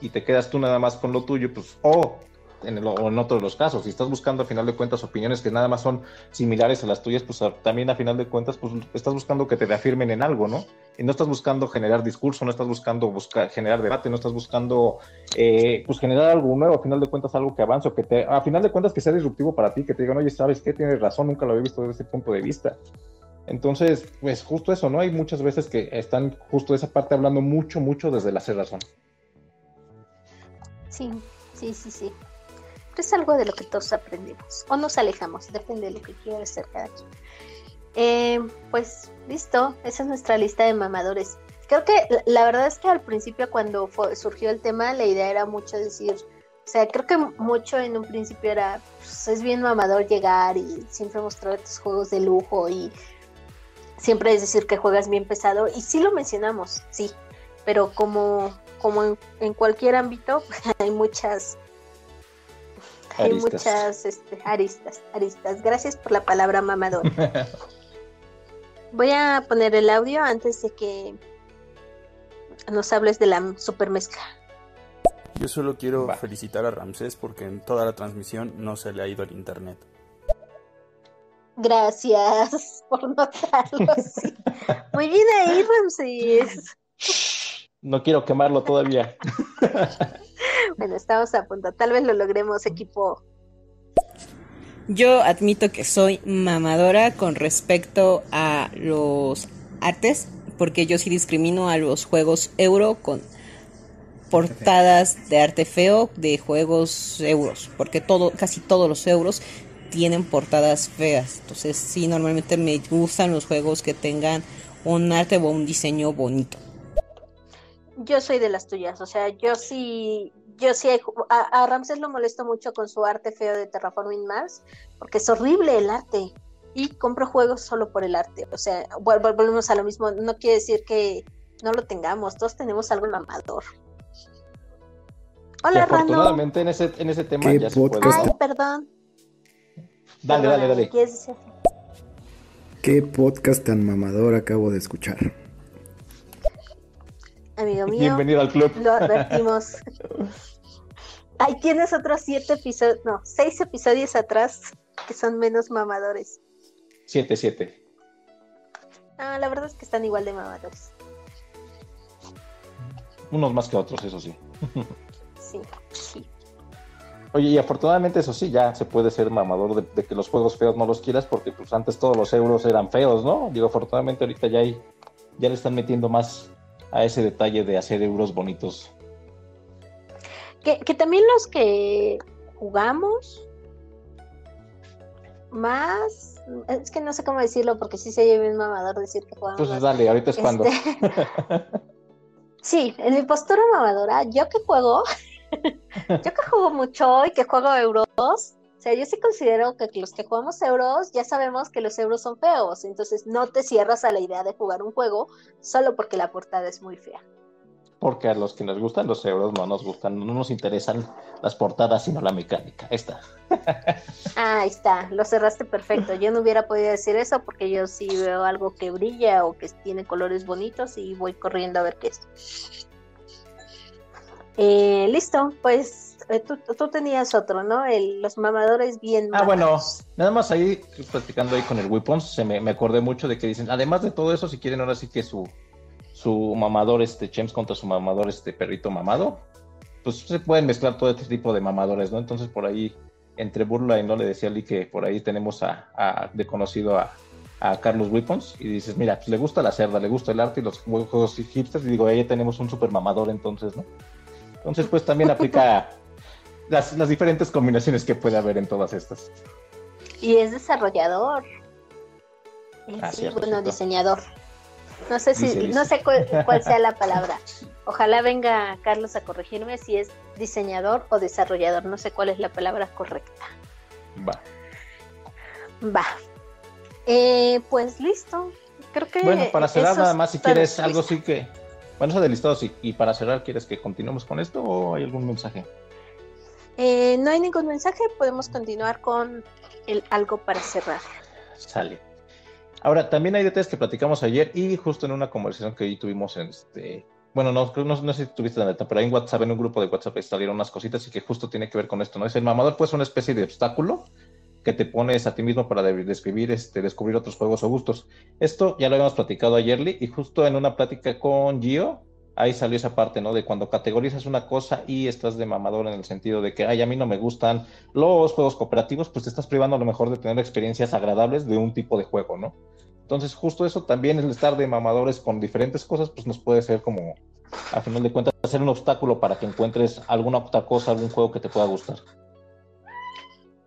y te quedas tú nada más con lo tuyo, pues, o en, el- o en otro de los casos, si estás buscando a final de cuentas opiniones que nada más son similares a las tuyas, pues también a final de cuentas, pues estás buscando que te reafirmen en algo, ¿no? Y no estás buscando generar discurso, no estás buscando buscar, generar debate, no estás buscando, eh, pues generar algo nuevo, a final de cuentas algo que avance, o que te, a final de cuentas que sea disruptivo para ti, que te digan, oye, ¿sabes qué? Tienes razón, nunca lo había visto desde ese punto de vista. Entonces, pues justo eso, ¿no? Hay muchas veces que están justo esa parte hablando mucho, mucho desde la ser razón. Sí, sí, sí, sí. Pero es algo de lo que todos aprendemos o nos alejamos, depende de lo que quiera hacer cada quien. Eh, pues listo, esa es nuestra lista de mamadores. Creo que la, verdad es que al principio cuando surgió el tema, la idea era mucho decir, o sea, creo que mucho en un principio era, pues, es bien mamador llegar y siempre mostrar tus juegos de lujo y siempre decir que juegas bien pesado y sí lo mencionamos, sí, pero como, como en, en cualquier ámbito hay muchas hay Aristas. muchas este, aristas, aristas. Gracias por la palabra mamador. Voy a poner el audio antes de que nos hables de la super mezcla. Yo solo quiero felicitar a Ramsés porque en toda la transmisión no se le ha ido el internet. Gracias por notarlo. sí. Muy bien ahí, Ramses. No quiero quemarlo todavía. Bueno, estamos a punto. Tal vez lo logremos, equipo. Yo admito que soy mamadora con respecto a los artes, porque yo sí discrimino a los juegos euro con portadas de arte feo de juegos euros, porque todo, casi todos los euros tienen portadas feas. Entonces sí, normalmente me gustan los juegos que tengan un arte o un diseño bonito. Yo soy de las tuyas, o sea, yo sí, yo sí, hay ju- a, a Ramses lo molesto mucho con su arte feo de Terraforming Mars, porque es horrible el arte, y compro juegos solo por el arte, o sea, vol- vol- volvemos a lo mismo, no quiere decir que no lo tengamos, todos tenemos algo mamador. Hola, afortunadamente en ese, en ese tema ¿Qué ya se puede. podcast? Ay, perdón. Dale, dale, dale. ¿Qué podcast tan mamador acabo de escuchar? Amigo mío. Bienvenido al club. Lo advertimos. Ahí tienes otros siete episodios, no, seis episodios atrás que son menos mamadores. 7-7. Ah, la verdad es que están igual de mamadores. Unos más que otros, eso sí. Sí, sí. Oye, y afortunadamente eso sí, ya se puede ser mamador de, de que los juegos feos no los quieras, porque pues antes todos los euros eran feos, ¿no? Digo, afortunadamente ahorita ya hay, ya le están metiendo más a ese detalle de hacer euros bonitos. Que, que también los que jugamos más, es que no sé cómo decirlo porque sí se oye bien mamador decir que jugamos Entonces más. dale, ahorita es cuando. Este, Sí, en mi postura mamadora, yo que juego, yo que juego mucho y que juego euros, sea, yo sí considero que los que jugamos euros ya sabemos que los euros son feos, entonces no te cierras a la idea de jugar un juego solo porque la portada es muy fea. Porque a los que nos gustan los euros no nos gustan, no nos interesan las portadas, sino la mecánica. Ahí está. Ah, ahí está, lo cerraste perfecto. Yo no hubiera podido decir eso porque yo sí veo algo que brilla o que tiene colores bonitos y voy corriendo a ver qué es. Eh, listo, pues tú, tú tenías otro, ¿no? El, los mamadores bien Ah, bueno, nada más ahí, platicando ahí con el Weapons, se me, me acordé mucho de que dicen, además de todo eso, si quieren ahora sí que su, su mamador, este Chems contra su mamador, este perrito mamado, pues se pueden mezclar todo este tipo de mamadores, ¿no? Entonces por ahí, entre burla y no le decía a Lee que por ahí tenemos a, a- de conocido a, a Carlos Weapons y dices, mira, pues le gusta la cerda, le gusta el arte y los juegos hipsters, y digo, ahí tenemos un super mamador entonces, ¿no? Entonces, pues también aplica las, las diferentes combinaciones que puede haber en todas estas. Y es desarrollador. Ah, sí, cierto, bueno, cierto. diseñador. No sé si, Dice, dice. no sé cuál, cuál sea la palabra. Ojalá venga Carlos a corregirme si es diseñador o desarrollador. No sé cuál es la palabra correcta. Va. Va. Eh, pues listo. Creo que. Bueno, para cerrar nada más, si quieres algo sí que... Bueno, eso de listado sí. Y para cerrar, ¿quieres que continuemos con esto o hay algún mensaje? Eh, no hay ningún mensaje. Podemos continuar con el algo para cerrar. Sale. Ahora, también hay detalles que platicamos ayer y justo en una conversación que ahí tuvimos en este... Bueno, no, sé si tuviste la neta, pero en WhatsApp, en un grupo de WhatsApp, salieron unas cositas y que justo tiene que ver con esto, ¿no? Es el mamador, pues, una especie de obstáculo que te pones a ti mismo para de- describir, este, descubrir otros juegos o gustos. Esto ya lo habíamos platicado ayer, Lee, y justo en una plática con Gio, ahí salió esa parte, ¿no? De cuando categorizas una cosa y estás de mamador en el sentido de que, ay, a mí no me gustan los juegos cooperativos, pues te estás privando a lo mejor de tener experiencias agradables de un tipo de juego, ¿no? Entonces, justo eso también, el estar de mamadores con diferentes cosas, pues nos puede ser como, a final de cuentas, ser un obstáculo para que encuentres alguna otra cosa, algún juego que te pueda gustar.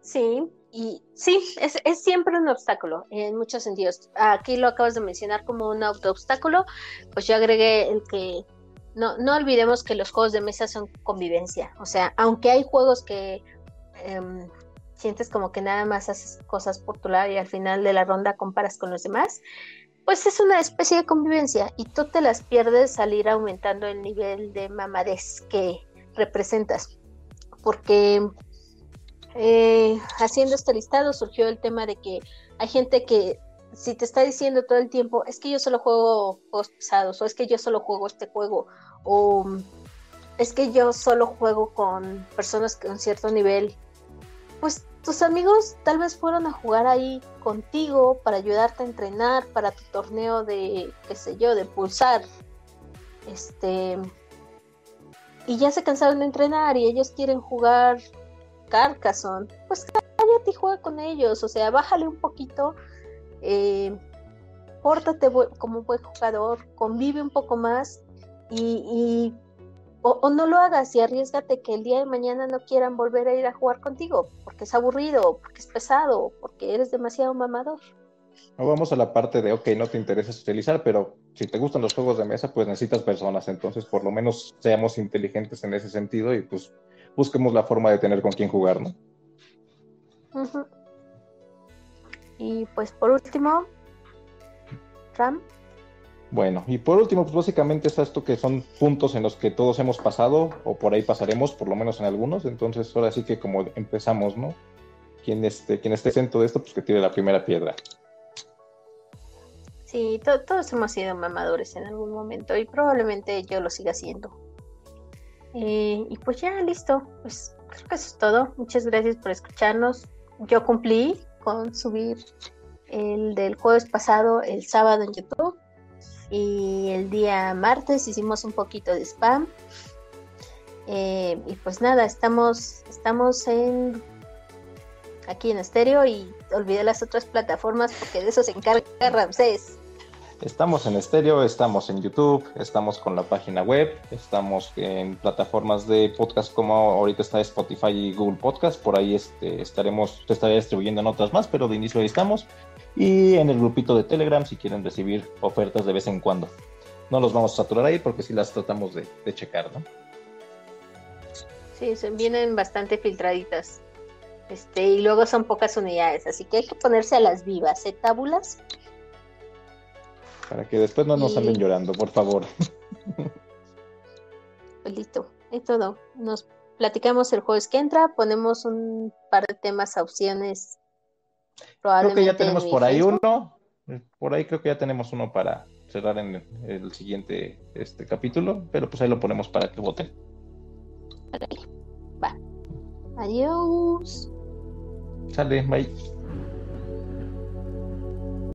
Sí, y sí, es, es siempre un obstáculo en muchos sentidos. Aquí lo acabas de mencionar como un autoobstáculo, pues yo agregué el que no, no olvidemos que los juegos de mesa son convivencia. O sea, aunque hay juegos que em, sientes como que nada más haces cosas por tu lado y al final de la ronda comparas con los demás, pues es una especie de convivencia y tú te las pierdes al ir aumentando el nivel de mamadez que representas. Porque eh, haciendo este listado surgió el tema de que hay gente que si te está diciendo todo el tiempo, es que yo solo juego juegos pesados, o es que yo solo juego este juego, o es que yo solo juego con personas con cierto nivel, pues tus amigos tal vez fueron a jugar ahí contigo para ayudarte a entrenar para tu torneo de, qué sé yo, de pulsar. Este. Y ya se cansaron de entrenar y ellos quieren jugar Carcassonne. Pues cállate y juega con ellos. O sea, bájale un poquito. Eh, pórtate como buen jugador. Convive un poco más. Y. y- o, o no lo hagas y arriesgate que el día de mañana no quieran volver a ir a jugar contigo porque es aburrido, porque es pesado, porque eres demasiado mamador. O vamos a la parte de, ok, no te interesa socializar, pero si te gustan los juegos de mesa, pues necesitas personas. Entonces, por lo menos seamos inteligentes en ese sentido y pues busquemos la forma de tener con quién jugar, ¿no? Ujú. Y pues por último, Ram. Bueno, y por último, pues básicamente es esto que son puntos en los que todos hemos pasado, o por ahí pasaremos, por lo menos en algunos. Entonces, ahora sí que como empezamos, ¿no? Quien, este, quien esté exento de esto, pues que tire la primera piedra. Sí, to- todos hemos sido mamadores en algún momento y probablemente yo lo siga siendo. Eh, y pues ya, listo. Pues creo que eso es todo. Muchas gracias por escucharnos. Yo cumplí subir el del jueves pasado el sábado en YouTube. Y el día martes hicimos un poquito de spam. Eh, y pues nada, estamos, estamos en aquí en estéreo y olvidé las otras plataformas porque de eso se encarga Ramsés. Estamos en estéreo, estamos en YouTube, estamos con la página web, estamos en plataformas de podcast como ahorita está Spotify y Google Podcast, por ahí este, estaremos, se estará distribuyendo en otras más, pero de inicio ahí estamos. Y en el grupito de Telegram si quieren recibir ofertas de vez en cuando. No los vamos a saturar ahí porque sí las tratamos de, checar, ¿no? Sí, vienen bastante filtraditas. Este, y luego son pocas unidades, así que hay que ponerse a las vivas, ¿eh? Tábulas. Para que después no nos Y- anden llorando, por favor. Pues listo, es todo. Nos platicamos el jueves que entra, ponemos un par de temas a opciones. Creo que ya en tenemos por ahí Facebook. uno. Por ahí creo que ya tenemos uno para cerrar en el siguiente este capítulo, pero pues ahí lo ponemos para que voten. Adiós. Sale, bye.